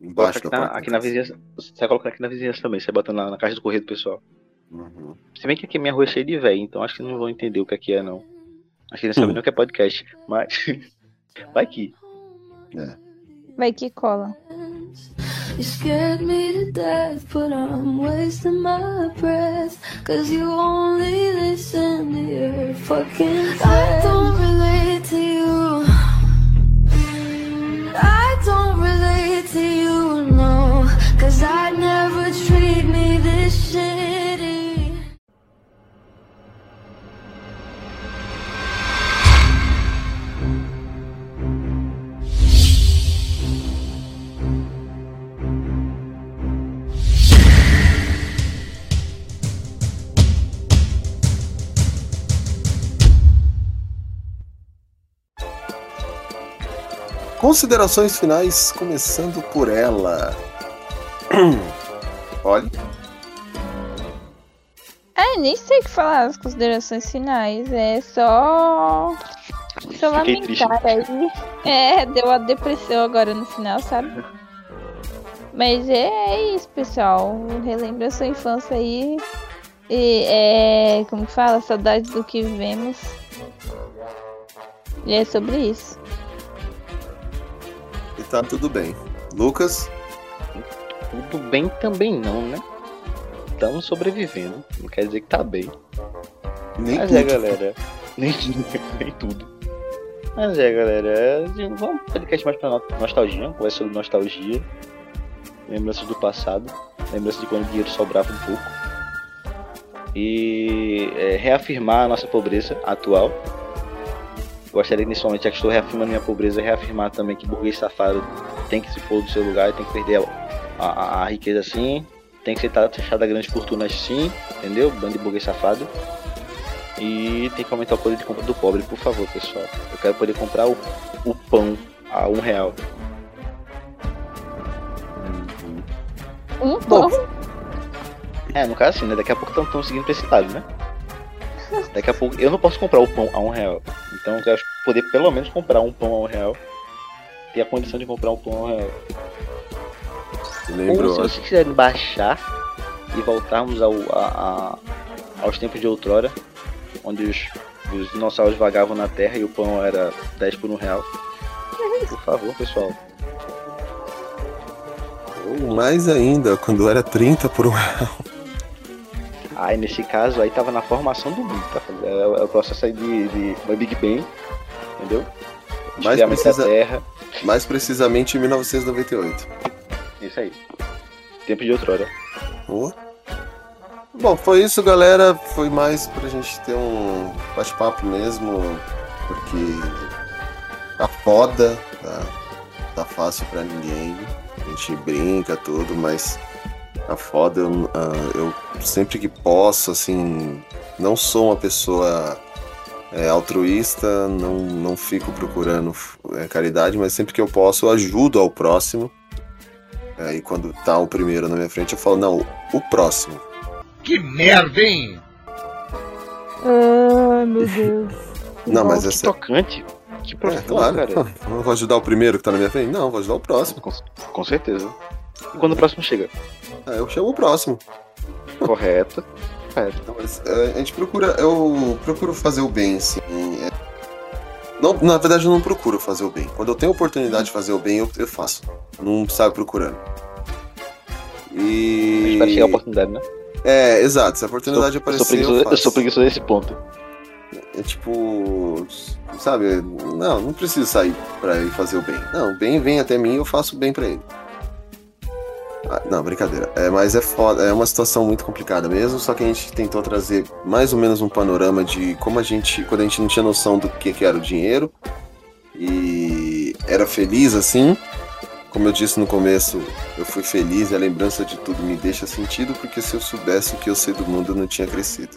Embaixo aqui da na, porta. aqui na vizinhança. Você vai colocar aqui na vizinhança também, você bota na, na caixa do correio do pessoal. Uhum. Se bem que aqui minha rua é cheia de velho, então acho que não vão entender o que aqui é, não. Acho que hum. não sabem uhum. nem o que é podcast, mas. Vai que. É. Vai que cola. You scared me to death, but I'm wasting my breath. Cause you only listen to your fucking friends. I don't relate to you. I don't relate to you, no. Cause I never tried. Considerações finais, começando por ela. Olha, É, nem sei o que falar nas considerações finais. É só. Só Fiquei triste. lamentar aí. É, deu a depressão agora no final, sabe? Mas é, é isso, pessoal. Relembra sua infância aí. E é. Como que fala? Saudade do que vivemos. E é sobre isso. Tá tudo bem. Lucas, Tudo bem também não, né? Estamos sobrevivendo. Não quer dizer que tá bem. nem Mas tudo. é, galera. Nem, nem tudo. Mas é, galera. é, Vamos um podcast mais pra no- nostalgia. Conversa sobre nostalgia. Lembranças do passado. Lembranças de quando o dinheiro sobrava um pouco. E é, reafirmar a nossa pobreza atual. Gostaria nesse momento, já que estou reafirmando minha pobreza, reafirmar também que burguês safado tem que se pôr do seu lugar e tem que perder a, a- a riqueza sim. Tem que ser taxado a grandes fortunas sim, entendeu? Bando de burguês safado. E tem que aumentar o poder de compra do pobre, por favor, pessoal. Eu quero poder comprar o, o pão a um real. Um pão. É, no caso assim, né? Daqui a pouco estão seguindo pra esse lado, né? Daqui a pouco. Eu não posso comprar o pão a um real. Então eu quero poder pelo menos comprar um pão a um real. Ter a condição de comprar um pão a um real. Ou se vocês quiserem baixar e voltarmos ao, a- a- aos tempos de outrora, onde os, os dinossauros vagavam na terra e o pão era 10 por um real. Por favor, pessoal. ou mais ainda, quando era 30 por um real. Aí nesse caso aí tava na formação do mundo, tá? É, é o processo aí de, de Big Bang, entendeu? Esfriamento precisa- Terra, Mais precisamente em 1998. isso aí. Tempo de outrora. Boa. Bom, foi isso, galera. Foi mais pra gente ter um bate-papo mesmo, porque tá foda, tá, tá fácil pra ninguém. A gente brinca tudo, mas tá foda. Eu, ah, eu sempre que posso, assim, não sou uma pessoa é, altruísta, não, não fico procurando é, caridade, mas sempre que eu posso, eu ajudo ao próximo. Aí quando tá o primeiro na minha frente, eu falo, não, o próximo. Que merda, hein? Ai, meu Deus. Não, mas que essa. tocante. Que É, profundo, claro. cara. Não vou ajudar o primeiro que tá na minha frente? Não, vou ajudar o próximo. Com, com certeza. E quando o próximo chega? Aí eu chamo o próximo. Correto. Correto. Mas, é, a gente procura. Eu procuro fazer o bem, sim. é. Não, na verdade, eu não procuro fazer o bem. Quando eu tenho oportunidade de fazer o bem, eu, eu faço. Não saio procurando. E. Espera chegar a oportunidade, né? É, exato. Se a oportunidade eu, sou aparecer, preguiçoso, eu, eu faço. sou preguiçoso nesse ponto. É tipo. Sabe? Não, não preciso sair pra ir fazer o bem. Não, o bem vem até mim e eu faço o bem pra ele. Ah, não, brincadeira. É, mas é foda, é uma situação muito complicada mesmo, só que a gente tentou trazer mais ou menos um panorama de como a gente, quando a gente não tinha noção do que, que era o dinheiro e era feliz assim. Como eu disse no começo, eu fui feliz e a lembrança de tudo me deixa sentido, porque se eu soubesse o que eu sei do mundo, eu não tinha crescido.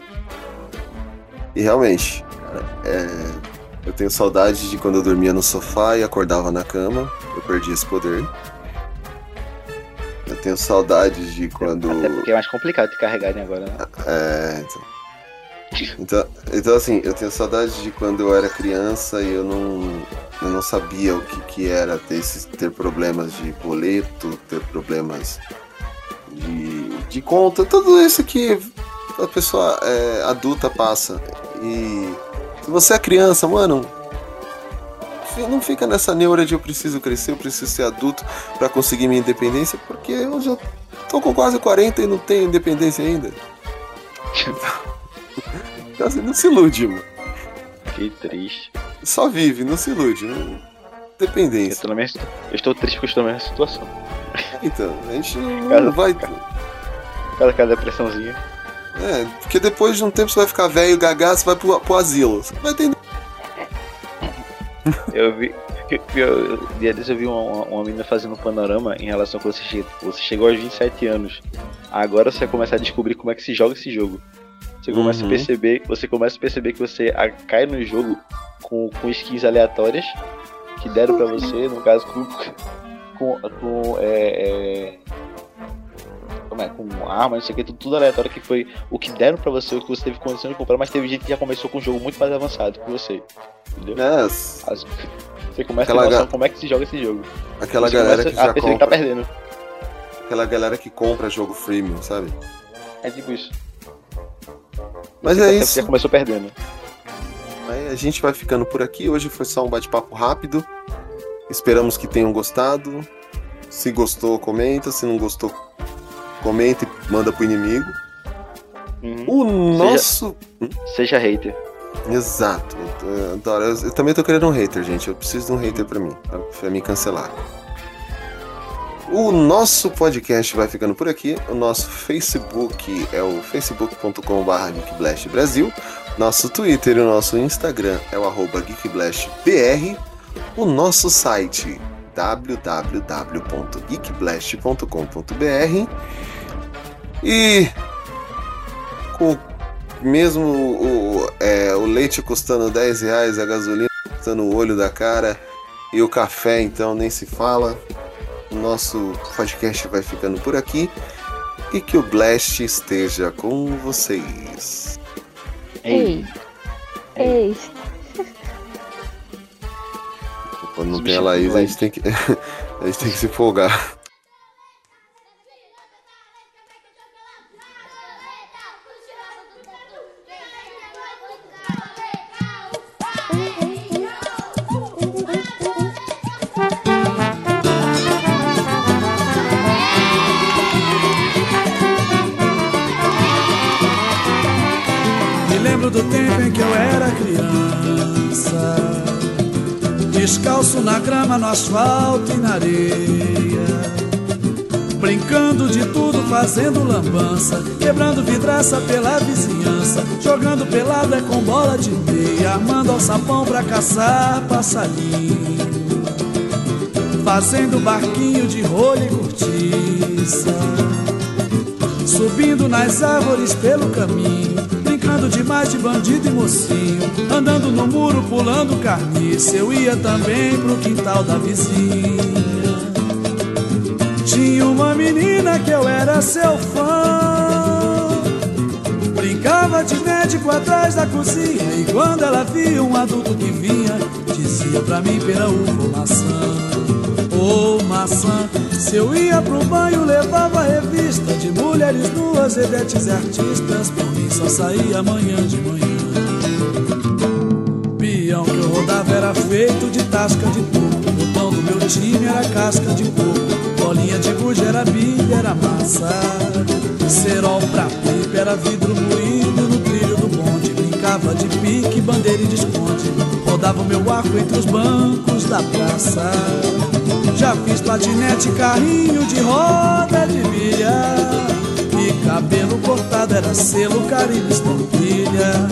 E realmente, é, eu tenho saudade de quando eu dormia no sofá e acordava na cama. Eu perdi esse poder. Eu tenho saudade de quando. Até porque é mais complicado de carregarem agora, né? É, então. Então, então, assim, eu tenho saudade de quando eu era criança e eu não, eu não sabia o que, que era ter, esses, ter problemas de boleto, ter problemas de, de conta, tudo isso que a pessoa é, adulta passa. E se você é criança, mano, não fica nessa neura de eu preciso crescer, eu preciso ser adulto pra conseguir minha independência, porque eu já tô com quase 40 e não tenho independência ainda. Então, assim, não se ilude, mano. Que triste. Só vive, não se ilude. Não... Eu, Dependência. mesma, eu estou triste porque eu estou na mesma situação. Então, a gente não Cara, vai. Cada, cada depressãozinha. É, porque depois de um tempo você vai ficar velho, gaga, você vai pro, pro asilo. Você vai ter. Eu vi. Eu, eu, dia desse eu vi uma, uma, menina fazendo um panorama em relação a quando você chega. Você chegou aos 27 anos. Agora você vai começar a descobrir como é que se joga esse jogo. Você começa Uhum. a perceber. Você começa a perceber que você a- cai no jogo com, com skins aleatórias. que deram pra você, no caso, com. com, com é, é, como é, com arma, não sei o que, tudo, tudo aleatório que foi o que deram pra você, o que você teve condição de comprar, mas teve gente que já começou com um jogo muito mais avançado que você. Entendeu? É, As- você começa Aquela a ter noção ga- como é que se joga esse jogo. aquela Você galera que já perceber que tá compra. perdendo. Aquela galera que compra jogo freemium, sabe? É tipo isso. Mas Você é isso. Já começou perdendo. Aí a gente vai ficando por aqui. Hoje foi só um bate-papo rápido. Esperamos que tenham gostado. Se gostou, comenta. Se não gostou, comenta e manda pro inimigo. Uhum. O nosso. Seja hater. Exato. Eu, adoro. Eu- eu também tô querendo um hater, gente. Eu preciso de um hater pra mim. Pra, pra me cancelar. O nosso podcast vai ficando por aqui. O nosso Facebook é o facebook.com.br geekblastbrasil. Nosso Twitter e o nosso Instagram é o arroba geekblastbr. O nosso site www.geekblast.com.br E com mesmo o, é, o leite custando 10 reais, a gasolina custando o olho da cara e o café então nem se fala. O nosso podcast vai ficando por aqui e que o Blast esteja com vocês. Ei. Ei. Quando não tem a Laís, a gente tem que, a gente tem que se folgar. Descalço na grama, no asfalto e na areia, brincando de tudo, fazendo lambança, quebrando vidraça pela vizinhança, jogando pelada com bola de meia, armando alçapão pra caçar passarinho, fazendo barquinho de rolha e cortiça. Subindo nas árvores pelo caminho, brincando demais de bandido e mocinho, andando no muro, pulando carniça. Eu ia também pro quintal da vizinha. Tinha uma menina que eu era seu fã. Brincava de médico atrás da cozinha. E quando ela via um adulto que vinha, dizia pra mim: pera, uva maçã. Ô maçã, se eu ia pro banho, levava revista de mulheres nuas, vedetes e artistas. Só saía amanhã de manhã. Pião que eu rodava era feito de tasca de coco. O botão do meu time era casca de coco. Bolinha de gude era bilha, era massa. Cerol pra pipa era vidro moído no trilho do bonde. Brincava de pique, bandeira e de. Rodava o meu arco entre os bancos da praça. Já fiz patinete, carrinho de roda de milha. Cabelo cortado era selo, caribe, estampilha.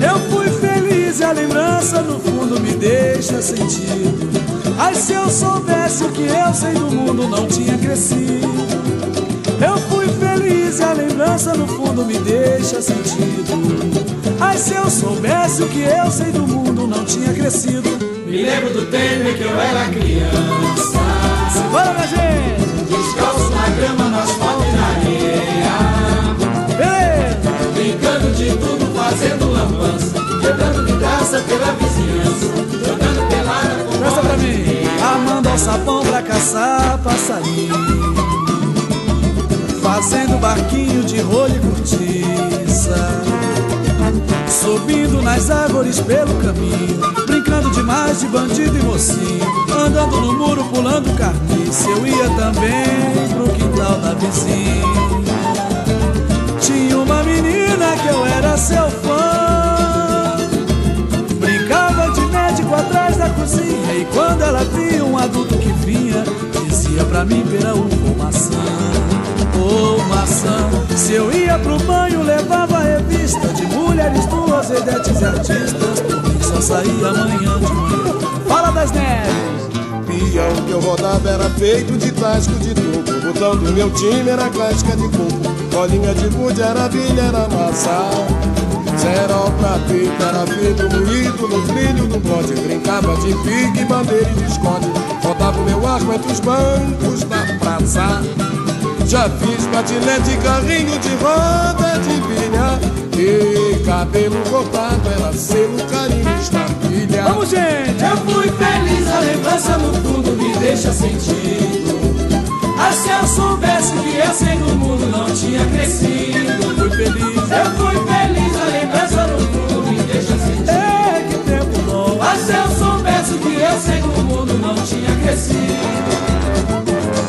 Eu fui feliz e a lembrança no fundo me deixa sentido. Ai, se eu soubesse o que eu sei do mundo, não tinha crescido. Eu fui feliz e a lembrança no fundo me deixa sentido. Ai, se eu soubesse o que eu sei do mundo, não tinha crescido. Me lembro do tempo em que eu era criança. Bora, minha gente! Descalço na grama, no fazendo lambança. Quebrando vidraça pela vizinhança. Jogando pelada com Presta pra mim! Armando alçapão pra caçar passarinho. Fazendo barquinho de rolho e cortiça. Subindo nas árvores pelo caminho, brincando demais de bandido e mocinho, andando no muro, pulando carniça. Eu ia também pro quintal da vizinha. Uma menina que eu era seu fã. Brincava de médico atrás da cozinha. E quando ela via um adulto que vinha, dizia pra mim: pera, ou maçã. Ô maçã, se eu ia pro banho, levava revista de mulheres nuas, vedetes e artistas. Mim só saía amanhã de manhã. Fala das neves! Pião que eu rodava era feito de tasco de O do meu time era casca de coco. Bolinha de gude era bilha, era massa. Serol pra pique, era vidro moído no trilho do bonde. Brincava de pique, bandeira e de esconde. Botava o meu arco entre os bancos da praça. Já fiz patinete, carrinho de roda de pilha. E cabelo cortado, era selo, carinho, estamilha. Vamos, gente! Eu fui feliz, a lembrança no fundo me deixa sentido. Ah, se eu soubesse que eu sei no mundo não tinha crescido. Fui feliz. Eu fui feliz, a lembrança no fundo me deixa sentido. É, que tempo bom. Ah, se eu soubesse que eu sei no mundo não tinha crescido.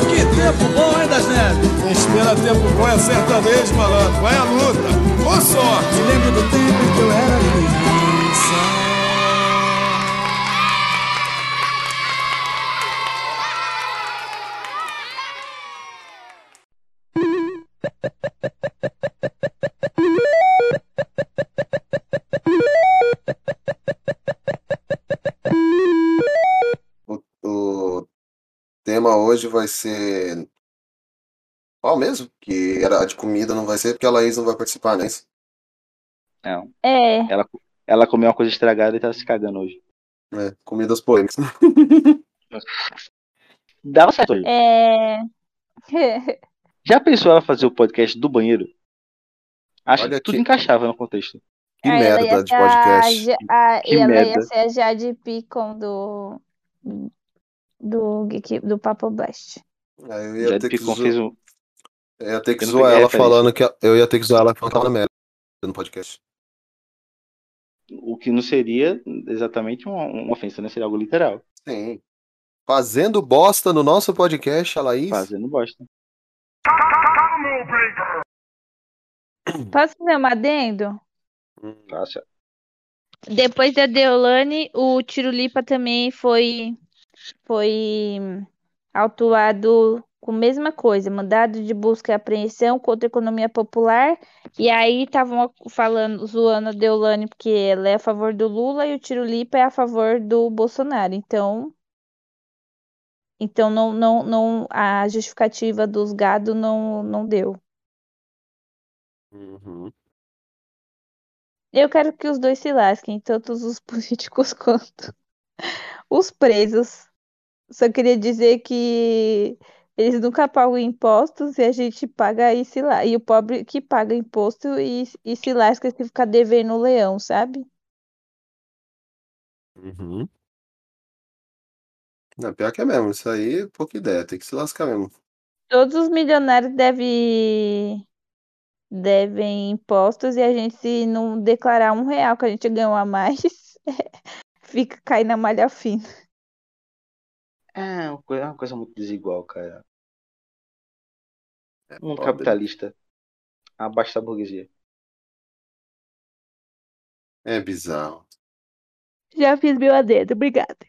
Que tempo bom, hein, das neves? Quem espera tempo bom é sertanejo, malandro. Vai à luta. Boa sorte. Me lembro do tempo em que eu era criança. Hoje vai ser. Qual mesmo? Que era de comida, não vai ser porque a Laís não vai participar, né? Não. É. Ela, ela comeu uma coisa estragada e tá se cagando hoje. É, comidas polêmicas. Dava certo hoje. É. Já pensou ela fazer o podcast do banheiro? Acho Olha que tudo que- encaixava no contexto. Que ela merda ia de a podcast. Ja- a- Que ela ia merda. ser a Jade Picon do. Do, Geek- do Papo Blast. Eu ia ter que Picon zo- fez um. eu ia ter que Eu não zoar ela falando que eu ia ter que zoar ela falando que ela na merda no podcast. O que não seria exatamente uma, uma ofensa, né? Seria algo literal. Sim. Fazendo bosta no nosso podcast, a Laís. Fazendo bosta. Posso fazer um adendo? Nossa. Depois da Deolane, o Tirulipa também foi foi autuado com a mesma coisa, mandado de busca e apreensão contra a economia popular. E aí estavam falando, zoando a Deolane porque ela é a favor do Lula e o Tirulipa é a favor do Bolsonaro. Então, então não, não, não a justificativa dos gado não, não deu. Uhum. Eu quero que os dois se lasquem, tanto os políticos quanto os presos. Só queria dizer que eles nunca pagam impostos e a gente paga e se la... E o pobre que paga imposto e, e se lasca se ficar devendo o leão, sabe? Uhum. Não, pior que é mesmo, isso aí, pouca ideia, tem que se lascar mesmo. Todos os milionários devem devem impostos e a gente, se não declarar um real que a gente ganhou a mais, fica caindo na malha fina. É uma coisa, é uma coisa muito desigual, cara. É Um pobre. capitalista abaixo da burguesia. É bizarro. Já fiz meu adendo, obrigada.